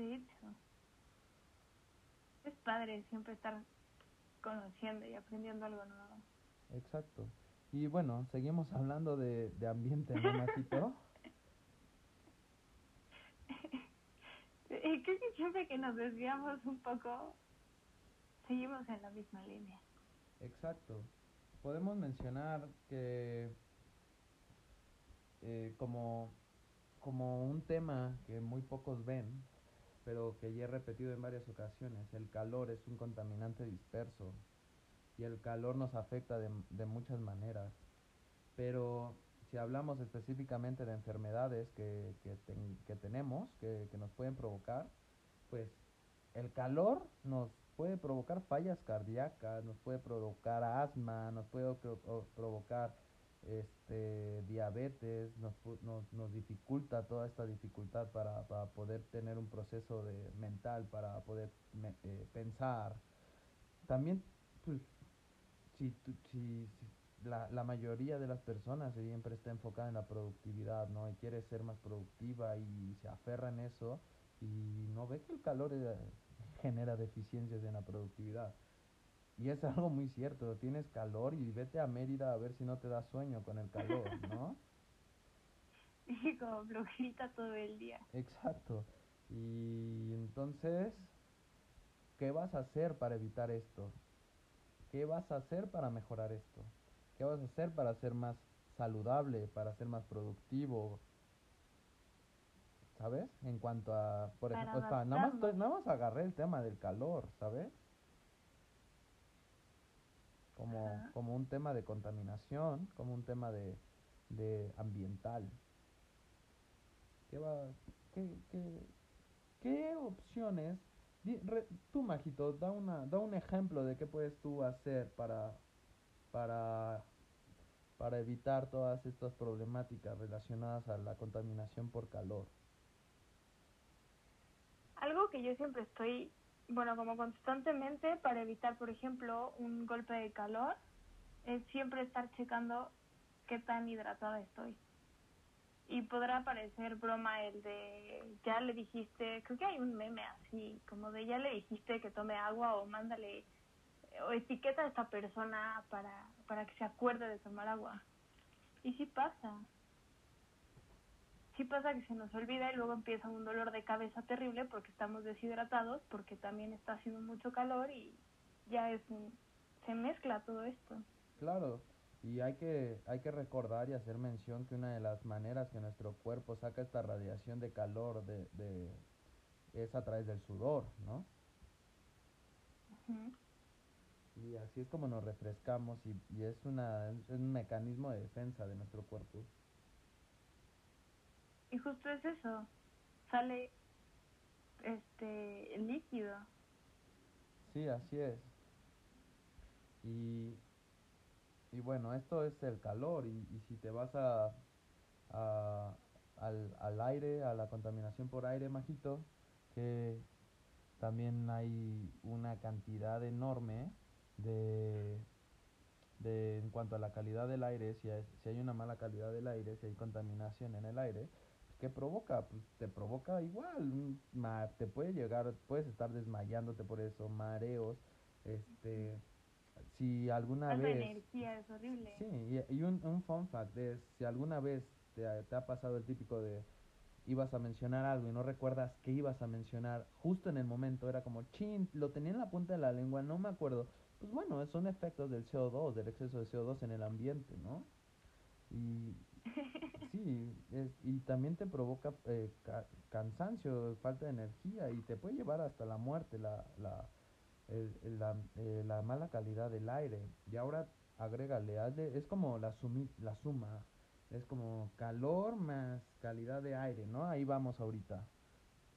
De hecho, es padre siempre estar conociendo y aprendiendo algo nuevo. Exacto. Y bueno, seguimos hablando de, de ambiente. Y creo que siempre que nos desviamos un poco, seguimos en la misma línea. Exacto. Podemos mencionar que eh, como, como un tema que muy pocos ven, pero que ya he repetido en varias ocasiones, el calor es un contaminante disperso y el calor nos afecta de, de muchas maneras. Pero si hablamos específicamente de enfermedades que, que, ten- que tenemos, que, que nos pueden provocar, pues el calor nos puede provocar fallas cardíacas, nos puede provocar asma, nos puede pro- provocar este diabetes, nos, nos, nos dificulta toda esta dificultad para, para poder tener un proceso de mental, para poder eh, pensar. También, pues, si, si, si la, la mayoría de las personas siempre está enfocada en la productividad, ¿no? Y quiere ser más productiva y se aferra en eso y no ve que el calor eh, genera deficiencias en la productividad. Y es algo muy cierto, tienes calor y vete a Mérida a ver si no te da sueño con el calor, ¿no? Y como flojita todo el día. Exacto. Y entonces, ¿qué vas a hacer para evitar esto? ¿Qué vas a hacer para mejorar esto? ¿Qué vas a hacer para ser más saludable, para ser más productivo? ¿Sabes? En cuanto a, por Para ejemplo, está, nada más, nada más agarré el tema del calor, ¿sabes? Como, Ajá. como un tema de contaminación, como un tema de, de ambiental. ¿Qué va, qué, qué, qué opciones? di- re- tú, Majito, da una, da un ejemplo de qué puedes tú hacer para, para para evitar todas estas problemáticas relacionadas a la contaminación por calor. Algo que yo siempre estoy, bueno, como constantemente para evitar, por ejemplo, un golpe de calor, es siempre estar checando qué tan hidratada estoy. Y podrá parecer broma el de, ya le dijiste, creo que hay un meme así, como de ya le dijiste que tome agua o mándale, o etiqueta a esta persona para, para que se acuerde de tomar agua. Y sí pasa, sí pasa que se nos olvida y luego empieza un dolor de cabeza terrible porque estamos deshidratados, porque también está haciendo mucho calor y ya es un, se mezcla todo esto. Claro, y hay que, hay que recordar y hacer mención que una de las maneras que nuestro cuerpo saca esta radiación de calor de, de, es a través del sudor, ¿no? Ujú. Y así es como nos refrescamos y, y es, una, es un mecanismo de defensa de nuestro cuerpo. Y justo es eso, sale este líquido. Sí, así es. Y, y bueno, esto es el calor y, y si te vas a, a- al, al aire, a la contaminación por aire, majito, que también hay una cantidad enorme de, de en cuanto a la calidad del aire, si hay, si hay una mala calidad del aire, si hay contaminación en el aire, ¿qué provoca? Pues te provoca igual, ma- te puede llegar, puedes estar desmayándote por eso, mareos, este, si alguna vez energía, es horrible. Sí, y, y un, un fun fact es, si alguna vez te, ha- te ha pasado el típico de ibas a mencionar algo y no recuerdas qué ibas a mencionar justo en el momento, era como, chin, lo tenía en la punta de la lengua, no me acuerdo. Pues bueno, son efectos del CO2, del exceso de CO2 en el ambiente, ¿no? Y sí, es, y también te provoca eh, ca- cansancio, falta de energía y te puede llevar hasta la muerte, la, la, el- la, eh, la mala calidad del aire. Y ahora agrégale, hazle- es como la, sumi- la suma, es como calor más calidad de aire, ¿no? Ahí vamos ahorita.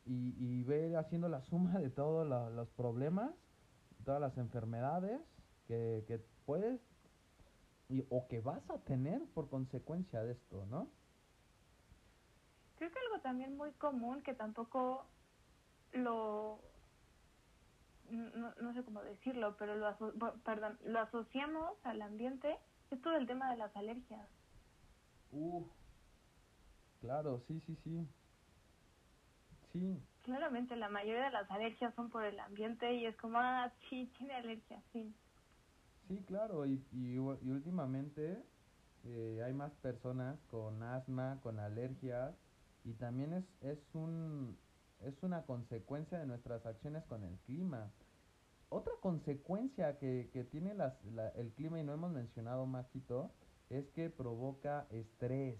Y, y ve haciendo la suma de todos los problemas, todas las enfermedades que, que puedes y, o que vas a tener por consecuencia de esto, ¿no? Creo que algo también muy común que tampoco lo no, no sé cómo decirlo, pero lo perdón, lo asociamos al ambiente es todo el tema de las alergias. Uh, claro, sí, sí, sí. Sí. Claramente la mayoría de las alergias son por el ambiente y es como, ah, sí, tiene alergia, sí. Sí, claro, y, y, últimamente eh, hay más personas con asma, con alergias, y también es, es, un, es una consecuencia de nuestras acciones con el clima. Otra consecuencia que, que tiene las, el clima, y no hemos mencionado, Majito, es que provoca estrés.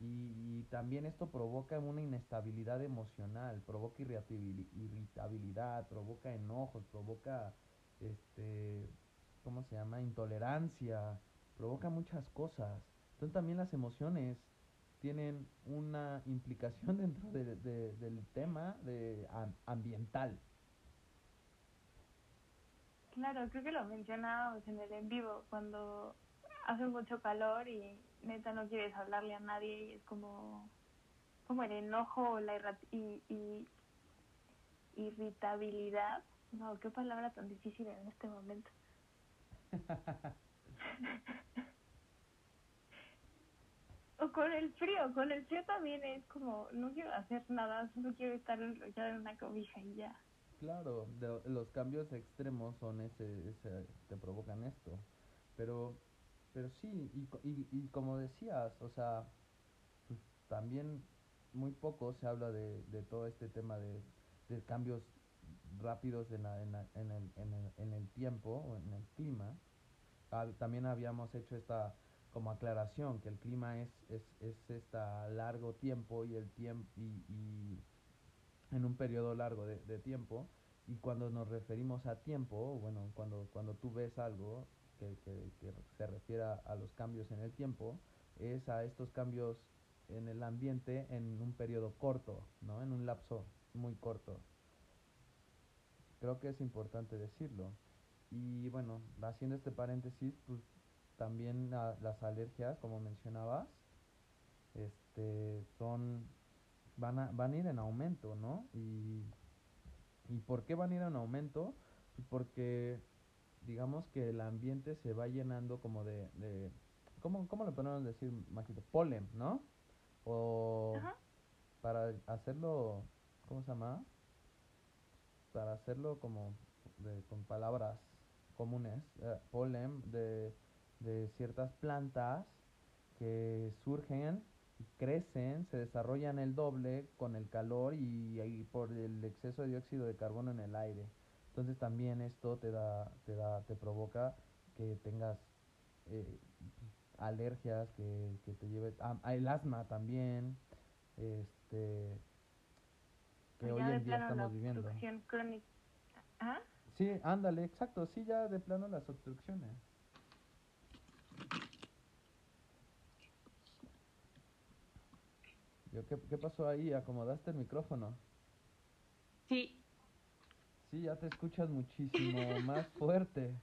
Y, también esto provoca una inestabilidad emocional, provoca irritabilidad, provoca enojos, provoca, este, ¿cómo se llama? Intolerancia, provoca muchas cosas. Entonces también las emociones tienen una implicación dentro del tema de, ambiental. Claro, creo que lo mencionábamos en el en vivo, cuando hace mucho calor y neta no quieres hablarle a nadie y es como, como el enojo o la y, y, irritabilidad. No, qué palabra tan difícil en este momento. o con el frío, con el frío también es como, no quiero hacer nada, solo quiero estar enrollada en una cobija y ya. Claro, los cambios extremos son ese, ese, te provocan esto. Pero, pero sí, y, y, y como decías, o sea, también muy poco se habla de, de todo este tema de, de cambios rápidos en, la, en, el, en, el, en el tiempo en el clima. También habíamos hecho esta como aclaración que el clima es, es, es esta largo tiempo y el tiempo y, y, en un periodo largo de, tiempo y cuando nos referimos a tiempo bueno cuando cuando tú ves algo que, que, que se refiere a los cambios en el tiempo es a estos cambios en el ambiente en un periodo corto no en un lapso muy corto. Creo que es importante decirlo. Y bueno haciendo este paréntesis pues también las alergias, como mencionabas, este, son, van a, van a ir en aumento, ¿no? Y, ¿Y por qué van a ir en aumento? Pues porque digamos que el ambiente se va llenando como de, de ¿cómo, ¿cómo le podemos decir, Majito? Polen, ¿no? O para hacerlo, ¿cómo se llama? Para hacerlo como con palabras comunes, eh, polen de de ciertas plantas que surgen y crecen, se desarrollan el doble con el calor y, por el exceso de dióxido de carbono en el aire. Entonces también esto te da, te da, te provoca que tengas eh, alergias, que, que te lleves, ah, el asma también, este, que hoy en día estamos viviendo. Crónica. Sí, ándale, exacto, sí, ya de plano las obstrucciones. ¿Qué, pasó ahí? ¿Acomodaste el micrófono? Sí. Sí, ya te escuchas muchísimo más fuerte.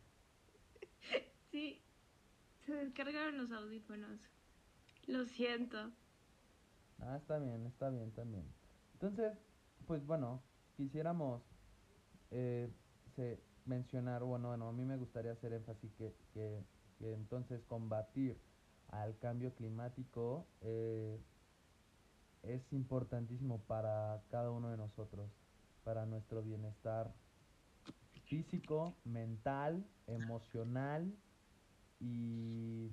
Sí, se descargaron los audífonos. Lo siento. Ah, está bien, está bien, también. Entonces, pues bueno, quisiéramos eh, se, mencionar, bueno, bueno, a mí me gustaría hacer énfasis que, que, que entonces combatir al cambio climático eh, es importantísimo para cada uno de nosotros, para nuestro bienestar físico, mental, emocional y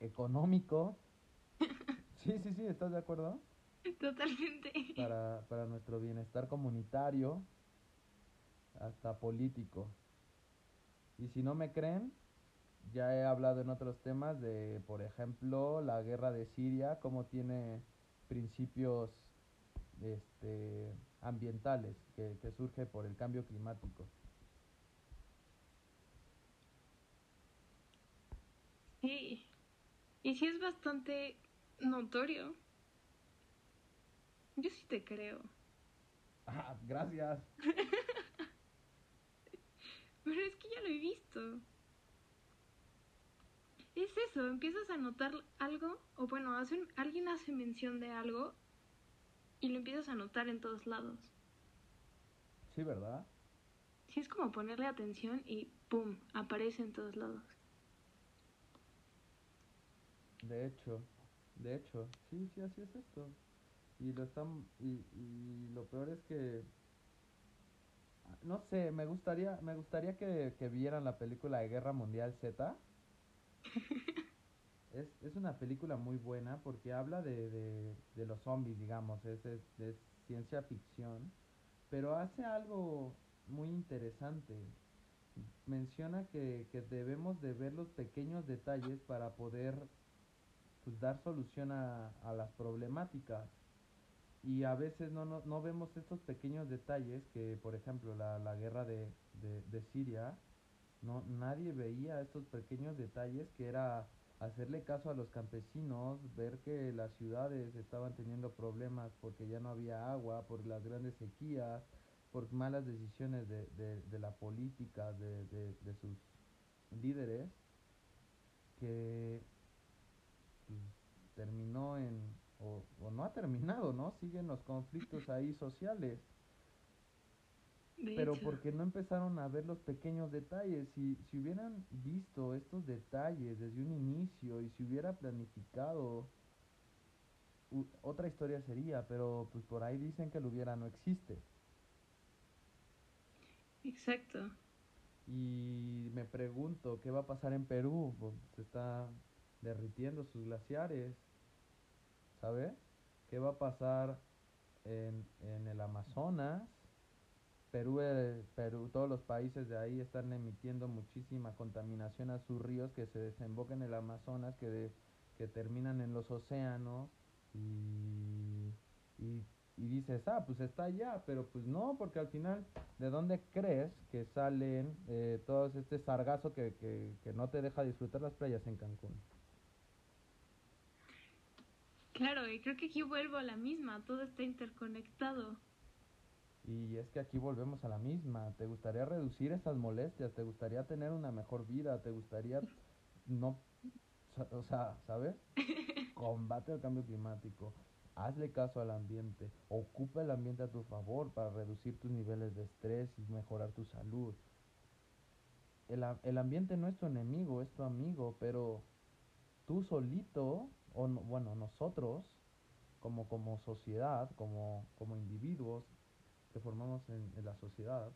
económico. Sí, sí, sí, ¿estás de acuerdo? Totalmente. Para, para nuestro bienestar comunitario, hasta político. Y si no me creen, ya he hablado en otros temas de, por ejemplo, la guerra de Siria, cómo tiene principios este, ambientales que, que surge por el cambio climático. Sí, y sí es bastante notorio. Yo sí te creo. Ah, gracias. Pero es que ya lo he visto. Es eso, empiezas a notar algo, o bueno, hace alguien hace mención de algo y lo empiezas a notar en todos lados. Sí, ¿verdad? Sí, es como ponerle atención y ¡pum! aparece en todos lados. De hecho, de hecho, sí, sí, así es esto. Y lo están, y, y lo peor es que no sé, me gustaría, me gustaría que, que vieran la película de Guerra Mundial Z. es, es una película muy buena porque habla de, de, los zombies, digamos, es, es, ciencia ficción, pero hace algo muy interesante. Menciona que, que debemos de ver los pequeños detalles para poder pues, dar solución a, a las problemáticas y a veces no, no, no, vemos estos pequeños detalles que, por ejemplo, la, la guerra de, de, Siria, no, nadie veía estos pequeños detalles que era hacerle caso a los campesinos, ver que las ciudades estaban teniendo problemas porque ya no había agua, por las grandes sequías, por malas decisiones de, de, de la política, de, de, sus líderes, que pues, terminó en o, o, no ha terminado, ¿no? Siguen los conflictos ahí sociales. De Pero hecho. porque no empezaron a ver los pequeños detalles, si, si hubieran visto estos detalles desde un inicio y si hubiera planificado, u, otra historia sería, pero pues por ahí dicen que lo hubiera no existe. Exacto. Y me pregunto, ¿qué va a pasar en Perú? Pues se está derritiendo sus glaciares. ¿Sabe? ¿Qué va a pasar en, en el Amazonas? Perú, eh, Perú, todos los países de ahí están emitiendo muchísima contaminación a sus ríos que se desembocan en el Amazonas, que, de, que terminan en los océanos y, y, y, dices, ah, pues está allá, pero pues no, porque al final, ¿de dónde crees que salen eh, todo este sargazo que, que, que no te deja disfrutar las playas en Cancún? Claro, y creo que aquí vuelvo a la misma, todo está interconectado. Y es que aquí volvemos a la misma, te gustaría reducir esas molestias, te gustaría tener una mejor vida, te gustaría no, o sea, ¿sabes? Combate el cambio climático, hazle caso al ambiente, ocupa el ambiente a tu favor para reducir tus niveles de estrés y mejorar tu salud. El, el ambiente no es tu enemigo, es tu amigo, pero tú solito o no, bueno, nosotros como, como sociedad, como, como individuos que formamos en, en, la sociedad,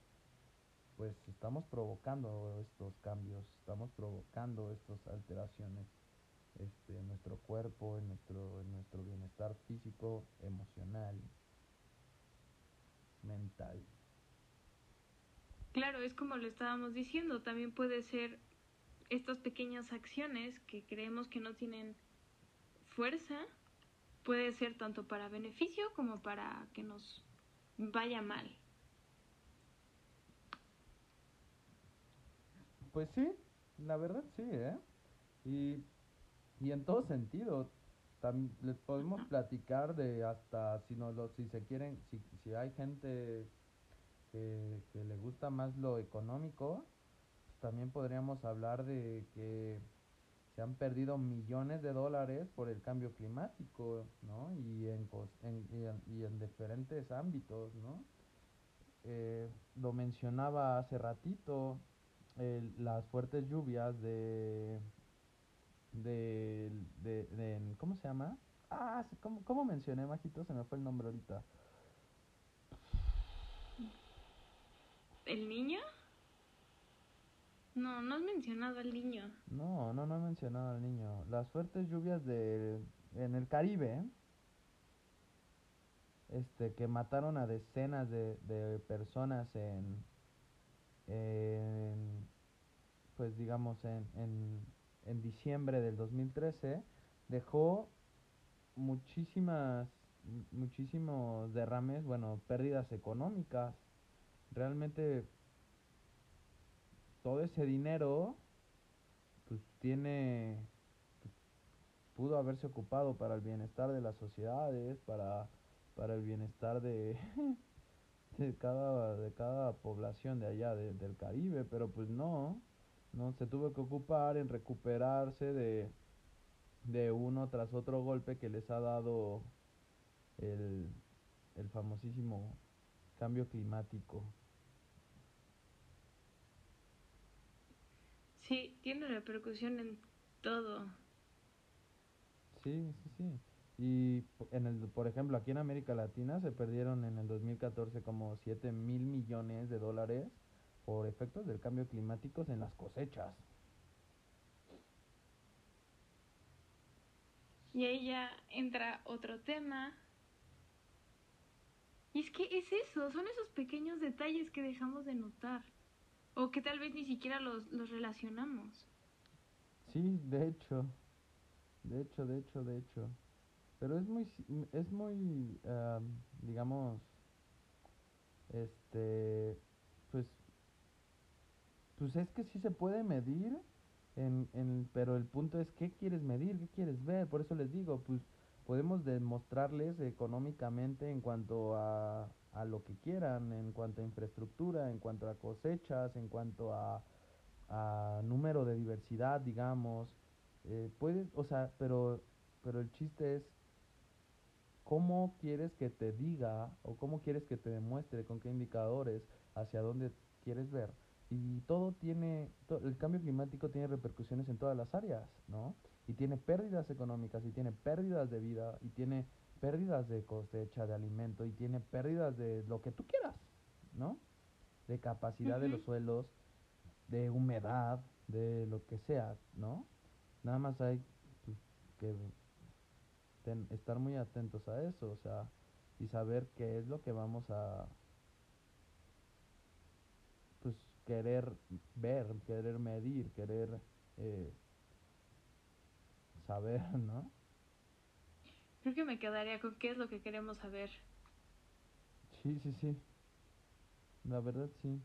pues estamos provocando estos cambios, estamos provocando estas alteraciones este, en nuestro cuerpo, en nuestro, en nuestro bienestar físico, emocional, mental. Claro, es como lo estábamos diciendo, también puede ser estas pequeñas acciones que creemos que no tienen fuerza puede ser tanto para beneficio como para que nos vaya mal. Pues sí, la verdad sí, ¿eh? Y, y en todo sentido, tam, les podemos platicar de hasta si no lo, si se quieren, si, si hay gente que, que le gusta más lo económico, pues también podríamos hablar de que han perdido millones de dólares por el cambio climático, ¿no? Y en, en, y en, y en diferentes ámbitos, ¿no? Eh, lo mencionaba hace ratito, el, las fuertes lluvias de, de, de, de, ¿cómo se llama? Ah, ¿cómo, ¿cómo mencioné, Majito? Se me fue el nombre ahorita. ¿El niño? No, no has mencionado al niño. No, no, no he mencionado al niño. Las fuertes lluvias de en el Caribe, este, que mataron a decenas de, de personas en, en, pues digamos, en, en, en diciembre del 2013, dejó muchísimas, muchísimos derrames, bueno, pérdidas económicas. Realmente todo ese dinero pues tiene pues, pudo haberse ocupado para el bienestar de las sociedades para para el bienestar de de cada de cada población de allá de, del Caribe pero pues no ¿no? Se tuvo que ocupar en recuperarse de, de uno tras otro golpe que les ha dado el, el famosísimo cambio climático. Sí, tiene repercusión en todo. Sí, sí, sí. Y en el, por ejemplo, aquí en América Latina se perdieron en el 2014 como 7 mil millones de dólares por efectos del cambio climático en las cosechas. Y ahí ya entra otro tema. Y es que es eso, son esos pequeños detalles que dejamos de notar. O que tal vez ni siquiera los, los relacionamos. Sí, de hecho. De hecho, de hecho, de hecho. Pero es muy, es muy, digamos, este, pues, pues es que sí se puede medir, en, en, pero el punto es qué quieres medir, qué quieres ver. Por eso les digo, pues podemos demostrarles económicamente en cuanto a, a lo que quieran, en cuanto a infraestructura, en cuanto a cosechas, en cuanto a, a número de diversidad, digamos. Eh, puedes, o sea, pero, pero el chiste es cómo quieres que te diga o cómo quieres que te demuestre, con qué indicadores, hacia dónde quieres ver. Y todo tiene, el cambio climático tiene repercusiones en todas las áreas, ¿no? Y tiene pérdidas económicas, y tiene pérdidas de vida, y tiene pérdidas de cosecha, de alimento, y tiene pérdidas de lo que tú quieras, ¿no? De capacidad de los suelos, de humedad, de lo que sea, ¿no? Nada más hay pues, que estar muy atentos a eso, o sea, y saber qué es lo que vamos a, pues, querer ver, querer medir, querer eh, saber, ¿no? Creo que me quedaría con qué es lo que queremos saber. Sí, sí, sí. La verdad sí.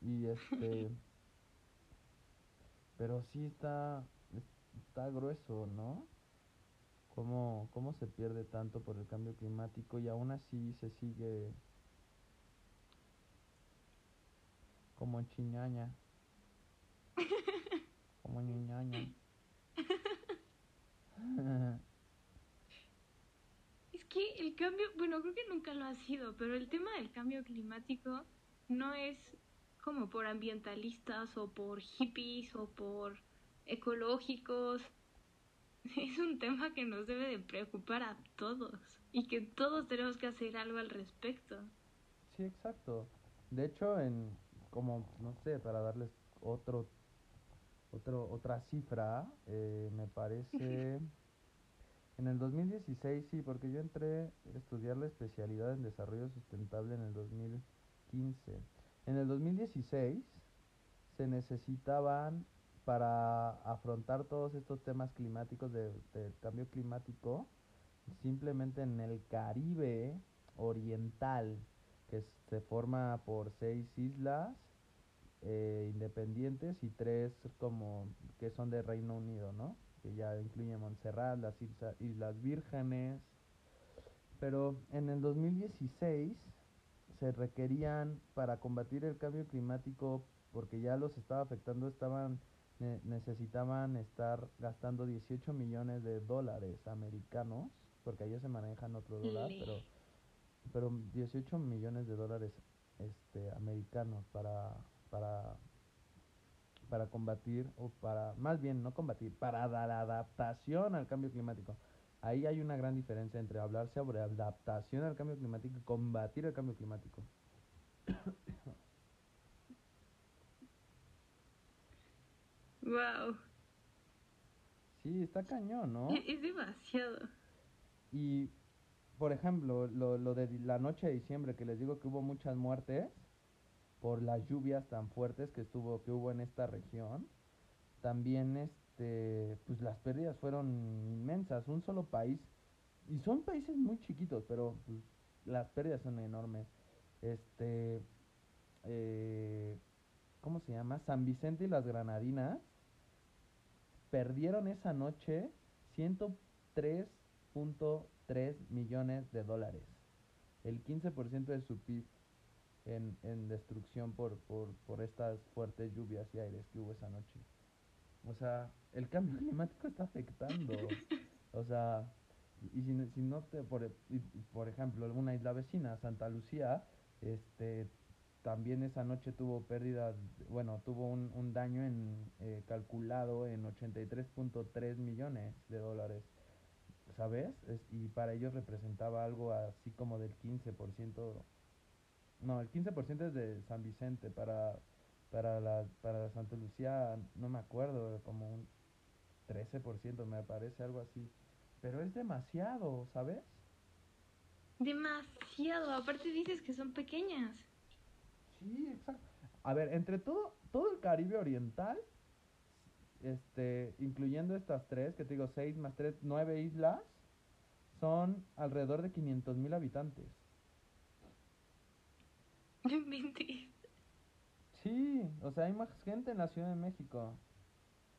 Y este... pero sí está... Está grueso, ¿no? cómo, cómo se pierde tanto por el cambio climático y aún así se sigue como chiñaña. como ñuñaña. que el cambio, bueno, creo que nunca lo ha sido, pero el tema del cambio climático no es como por ambientalistas o por hippies o por ecológicos es un tema que nos debe de preocupar a todos y que todos tenemos que hacer algo al respecto. Sí, exacto. De hecho, en como no sé, para darles otro otro otra cifra, eh, me parece en el 2016 sí, porque yo entré a estudiar la especialidad en desarrollo sustentable en el 2015. En el 2016 se necesitaban para afrontar todos estos temas climáticos de, cambio climático, simplemente en el Caribe oriental, que se forma por seis islas eh, independientes y tres como que son de Reino Unido, ¿no? Que ya incluye Montserrat, las Islas Vírgenes. Pero en el 2016 se requerían para combatir el cambio climático porque ya los estaba afectando, estaban necesitaban estar gastando 18 millones de dólares americanos, porque allá se manejan otro dólar, pero, pero 18 millones de dólares este, americanos para, para, para combatir, o para, más bien no combatir, para dar adaptación al cambio climático. Ahí hay una gran diferencia entre hablar sobre adaptación al cambio climático y combatir el cambio climático. Wow. Sí, está cañón, ¿no? Es demasiado. Y, por ejemplo, lo, lo de la noche de diciembre, que les digo que hubo muchas muertes por las lluvias tan fuertes que estuvo, que hubo en esta región. También, este, pues las pérdidas fueron inmensas. Un solo país, y son países muy chiquitos, pero pues, las pérdidas son enormes. Este, eh, ¿cómo se llama? San Vicente y las Granadinas perdieron esa noche 103.3 millones de dólares, el 15% de su PIB. En, en destrucción por, por, por estas fuertes lluvias y aires que hubo esa noche. O sea, el cambio climático está afectando. O sea, y si, si no te, por, y por ejemplo, alguna isla vecina, Santa Lucía, este, también esa noche tuvo pérdida, bueno, tuvo un, un daño en, eh, calculado en 83.3 millones de dólares, ¿sabes? Es- y para ellos representaba algo así como del 15%, no, el 15% es de San Vicente, para, para la, para Santa Lucía, no me acuerdo, como un 13% me parece, algo así. Pero es demasiado, ¿sabes? Demasiado. Aparte dices que son pequeñas. Sí, exacto. A ver, entre todo, todo el Caribe Oriental, este, incluyendo estas tres, que te digo, seis más tres, nueve islas, son alrededor de 500 mil habitantes. No inventes. Sí, o sea, hay más gente en la Ciudad de México.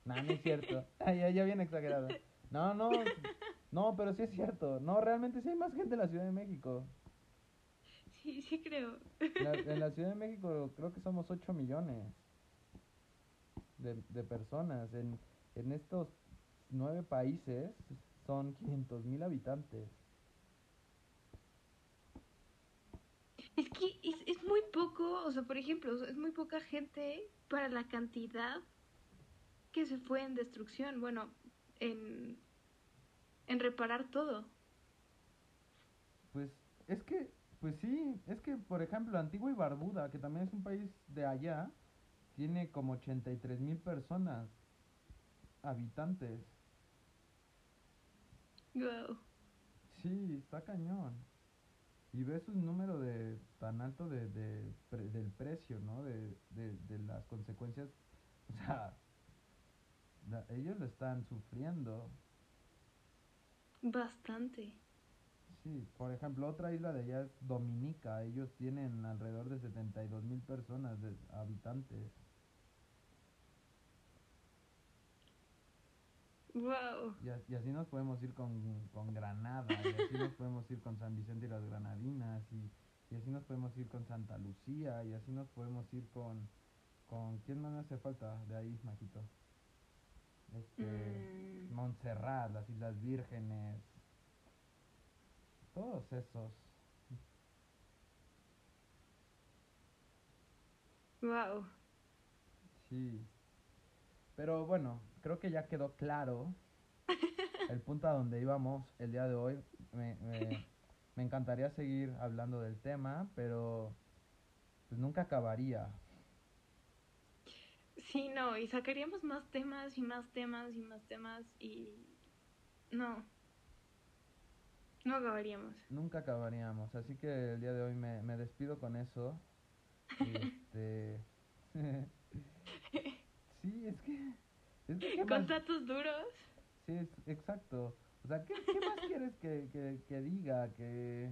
No, no es cierto. Ay, ya, ya bien exagerado. No, no, no, pero sí es cierto. No, realmente sí hay más gente en la Ciudad de México. Sí, sí creo. La- en la Ciudad de México creo que somos 8 millones de, de personas. En, en estos nueve países son 500 mil habitantes. Es que es, es muy poco, o sea, por ejemplo, es muy poca gente para la cantidad que se fue en destrucción, bueno, en, en reparar todo. Pues es que, pues sí, es que por ejemplo Antigua y Barbuda, que también es un país de allá, tiene como 83 mil personas, habitantes. Wow. Sí, está cañón. Y ves un número de tan alto de, de pre- del precio, ¿no? De, de, de las consecuencias. O sea, la- ellos lo están sufriendo. Bastante. Sí, por ejemplo, otra isla de allá es Dominica. Ellos tienen alrededor de 72 mil personas, de habitantes. Wow. Y, as- y así nos podemos ir con, con Granada, y así nos podemos ir con San Vicente y las Granadinas, y, y así nos podemos ir con Santa Lucía, y así nos podemos ir con... con ¿Quién más me hace falta de ahí, Majito? Este... Mm, Montserrat, las Islas Vírgenes, todos esos. wow. Sí. Pero bueno, creo que ya quedó claro el punto a donde íbamos el día de hoy. Me, me, me encantaría seguir hablando del tema, pero pues nunca acabaría. Sí, no, y sacaríamos más temas y más temas y más temas y... No. No acabaríamos. Nunca acabaríamos. Así que el día de hoy me, me despido con eso. Este... sí, es que... Es que ¿qué Con más- datos duros. Sí, es- exacto. O sea, ¿qué, qué más quieres que, que, que diga? Que,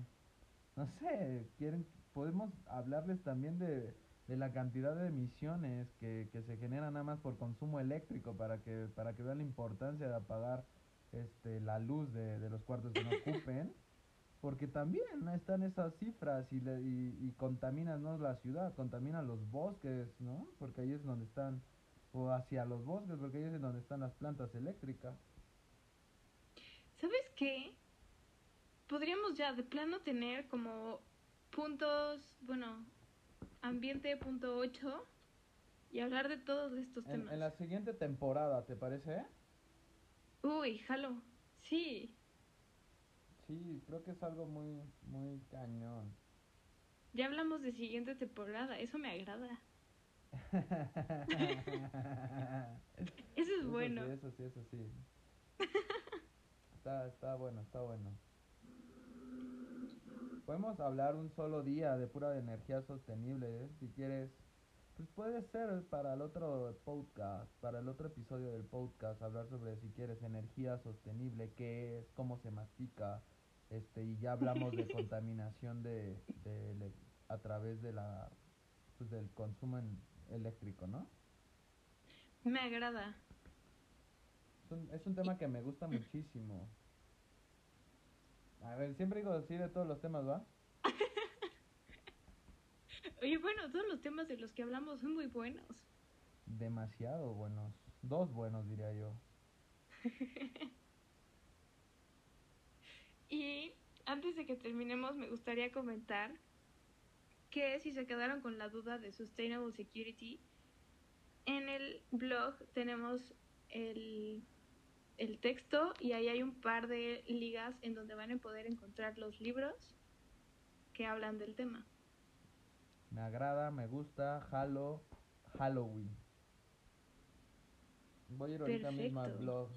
no sé, quieren, podemos hablarles también de, de la cantidad de emisiones que, que se generan nada más por consumo eléctrico para que, para que vean la importancia de apagar este, la luz de, de los cuartos que no ocupen. Porque también están esas cifras y, le, y, y contaminan ¿no? la ciudad, contaminan los bosques, ¿no? Porque ahí es donde están, o hacia los bosques, porque ahí es donde están las plantas eléctricas. ¿Sabes qué? Podríamos ya de plano tener como puntos, bueno, ambiente punto 8 y hablar de todos estos En, temas. en la siguiente temporada, ¿te parece? Uy, jalo. Sí. Sí, creo que es algo muy, muy cañón. Ya hablamos de siguiente temporada, eso me agrada. Eso es Eso bueno. sí, eso sí, eso sí. Está, está bueno, está bueno. Podemos hablar un solo día de pura energía sostenible, ¿eh? si quieres. Pues puede ser para el otro podcast, para el otro episodio del podcast, hablar sobre si quieres energía sostenible, qué es, cómo se mastica, este, y ya hablamos de contaminación de, de ele- a través de la, pues del consumo en- eléctrico, ¿no? Me agrada. Es un, es un tema que me gusta muchísimo. A ver, siempre digo sí de todos los temas, ¿va? Oye, bueno, todos los temas de los que hablamos son muy buenos. Demasiado buenos. Dos buenos, diría yo. y antes de que terminemos, me gustaría comentar que si se quedaron con la duda de Sustainable Security, en el blog tenemos el, el texto y ahí hay un par de ligas en donde van a poder encontrar los libros que hablan del tema. Me agrada, me gusta, Halo, Halloween. Voy a ir ahorita mismo al blog.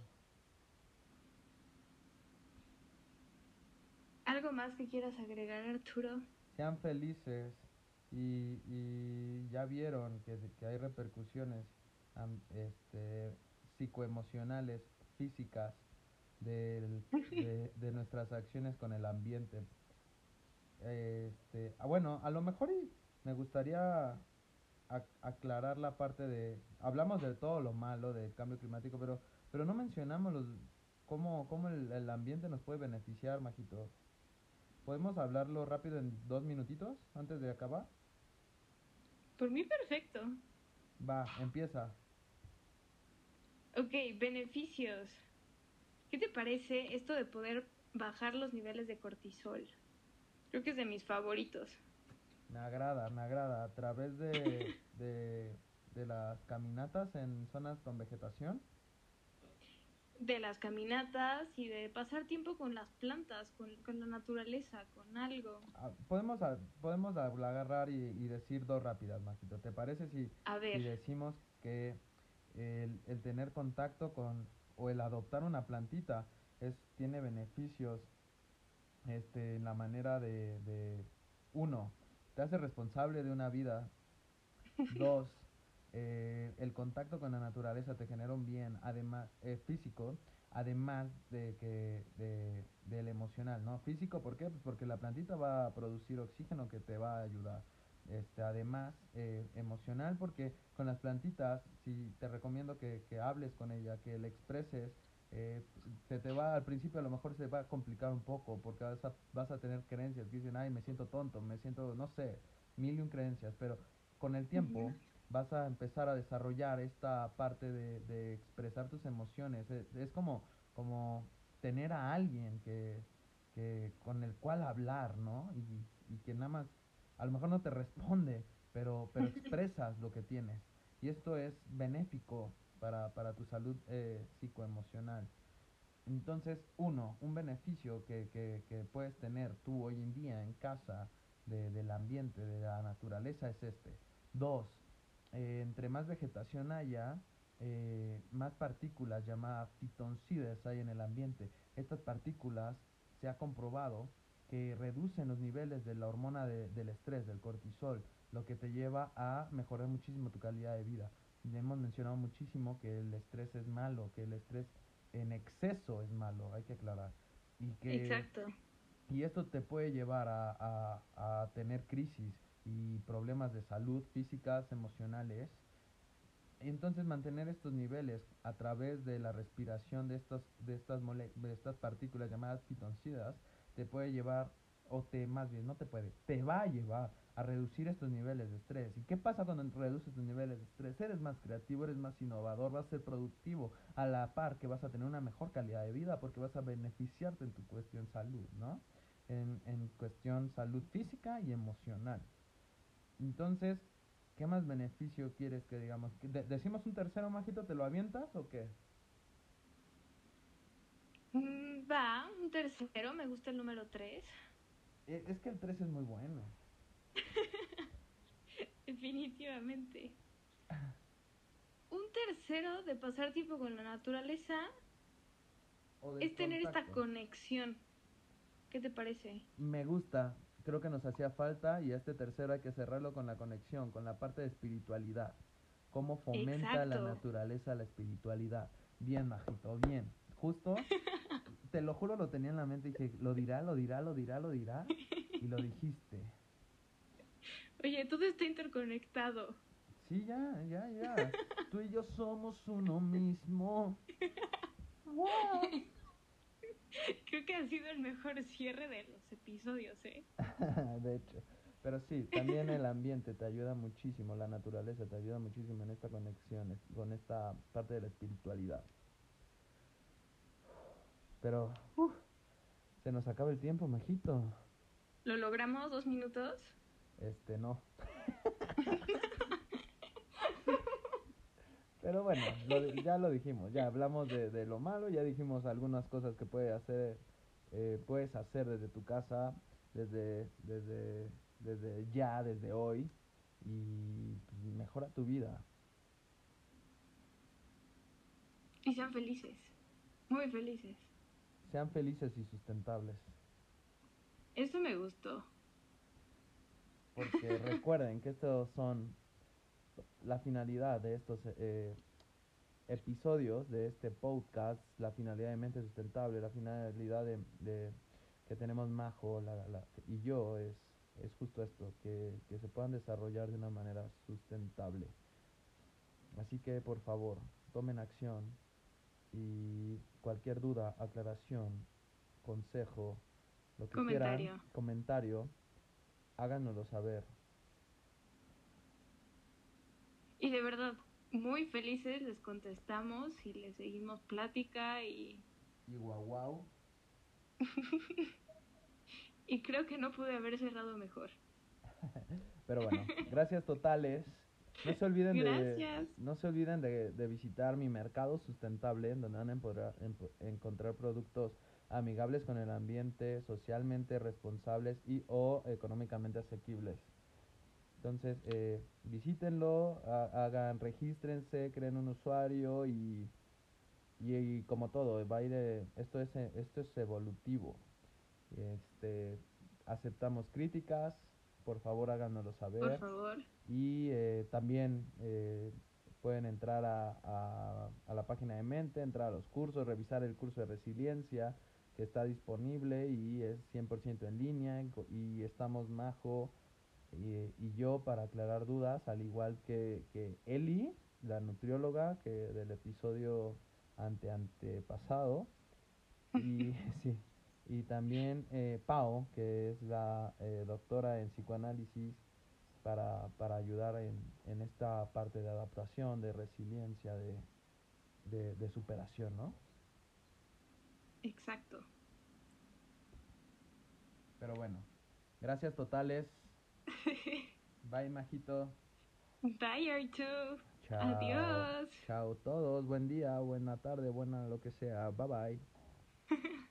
¿Algo más que quieras agregar, Arturo? Sean felices y, y ya vieron que, que hay repercusiones este, psicoemocionales, físicas, del, de, de, nuestras acciones con el ambiente. Este, ah, bueno, a lo mejor y me gustaría aclarar la parte de, hablamos de todo lo malo del cambio climático, pero, pero no mencionamos los, cómo, cómo el, el ambiente nos puede beneficiar, Majito. ¿Podemos hablarlo rápido en dos minutitos antes de acabar? Por mí perfecto. Va, empieza. Ok, beneficios. ¿Qué te parece esto de poder bajar los niveles de cortisol? Creo que es de mis favoritos. Me agrada, me agrada. A través de, de, de las caminatas en zonas con vegetación de las caminatas y de pasar tiempo con las plantas, con, con la naturaleza, con algo. Ah, podemos, podemos agarrar y, y, decir dos rápidas, Majito. ¿Te parece si, si decimos que el, el, tener contacto con o el adoptar una plantita es tiene beneficios este, en la manera de, de uno, te hace responsable de una vida. Dos, eh, el contacto con la naturaleza te genera un bien además eh, físico además de que de, del emocional no físico ¿por qué? Pues porque la plantita va a producir oxígeno que te va a ayudar. Este además eh, emocional porque con las plantitas si te recomiendo que, que hables con ella que le expreses eh, se te va al principio a lo mejor se va a complicar un poco porque vas a, vas a tener creencias que dicen ay me siento tonto me siento no sé mil y un creencias pero con el tiempo vas a empezar a desarrollar esta parte de, de expresar tus emociones. Es, es, como, como tener a alguien que, que, con el cual hablar, ¿no? Y, y, que nada más, a lo mejor no te responde, pero, pero expresas lo que tienes. Y esto es benéfico para, para tu salud eh, psicoemocional. Entonces, uno, un beneficio que, que, que, puedes tener tú hoy en día en casa de, del ambiente, de la naturaleza, es este. Dos, eh, entre más vegetación haya, eh, más partículas llamadas fitoncidas hay en el ambiente. Estas partículas se ha comprobado que reducen los niveles de la hormona de, del estrés, del cortisol, lo que te lleva a mejorar muchísimo tu calidad de vida. hemos mencionado muchísimo que el estrés es malo, que el estrés en exceso es malo, hay que aclarar. Y que, Exacto. Y esto te puede llevar a, a, a tener crisis y problemas de salud físicas, emocionales. Entonces mantener estos niveles a través de la respiración de estas, de estas, de estas partículas llamadas fitoncidas te puede llevar, o te más bien no te puede, te va a llevar a reducir estos niveles de estrés. ¿Y qué pasa cuando reduces tus niveles de estrés? Eres más creativo, eres más innovador, vas a ser productivo, a la par que vas a tener una mejor calidad de vida porque vas a beneficiarte en tu cuestión salud, ¿no? En, en cuestión salud física y emocional. Entonces, ¿qué más beneficio quieres que digamos? De ¿Decimos un tercero, Majito? ¿Te lo avientas o qué? Mm, va, un tercero, me gusta el número 3. E, es que el 3 es muy bueno. Definitivamente. un tercero de pasar tiempo con la naturaleza es tener esta conexión. ¿Qué te parece? Me gusta, creo que nos hacía falta y este tercero hay que cerrarlo con la conexión, con la parte de espiritualidad. Cómo fomenta Exacto. la naturaleza la espiritualidad. Bien, Majito, bien. Justo, te lo juro, lo tenía en la mente y dije, lo dirá, lo dirá, lo dirá, lo dirá. Y lo dijiste. Oye, todo está interconectado. Sí, ya, ya, ya. Tú y yo somos uno mismo. ¡Wow! Creo que ha sido el mejor cierre de los episodios, ¿eh? de hecho. Pero sí, también el ambiente te ayuda muchísimo, la naturaleza te ayuda muchísimo en esta conexión, con esta parte de la espiritualidad. Pero, uf, se nos acaba el tiempo, majito. ¿Lo logramos dos minutos? Este, no. Pero bueno, lo ya lo dijimos, ya hablamos de, de lo malo, ya dijimos algunas cosas que puede hacer, eh, puedes hacer desde tu casa, desde, desde, desde ya, desde hoy, y pues, mejora tu vida. Y sean felices. Muy felices. Sean felices y sustentables. Eso me gustó. Porque recuerden que estos son la finalidad de estos eh, episodios de este podcast, la finalidad de mente sustentable, la finalidad de, de que tenemos Majo la- la- y yo es, es justo esto, que, que se puedan desarrollar de una manera sustentable. Así que por favor, tomen acción y cualquier duda, aclaración, consejo, lo que quieran, Comentario. comentario, háganoslo saber. Y de verdad, muy felices les contestamos y les seguimos plática y, Y guau guau. y creo que no pude haber cerrado mejor. Pero bueno, gracias totales. No se olviden de no se olviden de, de visitar mi mercado sustentable en donde van a empodrar- empo- encontrar productos amigables con el ambiente, socialmente responsables y o económicamente asequibles. Entonces, eh, visítenlo, ha- hagan, regístrense, creen un usuario y, y, y como todo, va a ir, eh, esto es, eh, esto es evolutivo. Este, aceptamos críticas, por favor háganoslo saber. Por favor. Y eh, también eh, pueden entrar a, a- a la página de Mente, entrar a los cursos, revisar el curso de resiliencia que está disponible y es 100% en línea y estamos Majo y, y yo para aclarar dudas, al igual que, que Eli, la nutrióloga que del episodio ante antepasado y sí y también eh, Pau que es la eh, doctora en psicoanálisis para, para ayudar en, en esta parte de adaptación, de resiliencia, de, de, de superación, ¿no? Exacto. Pero bueno, gracias totales. Bye, Majito. Bye, R2. Chao. Adiós. Chao todos. Buen día, buena tarde, buena lo que sea. Bye bye.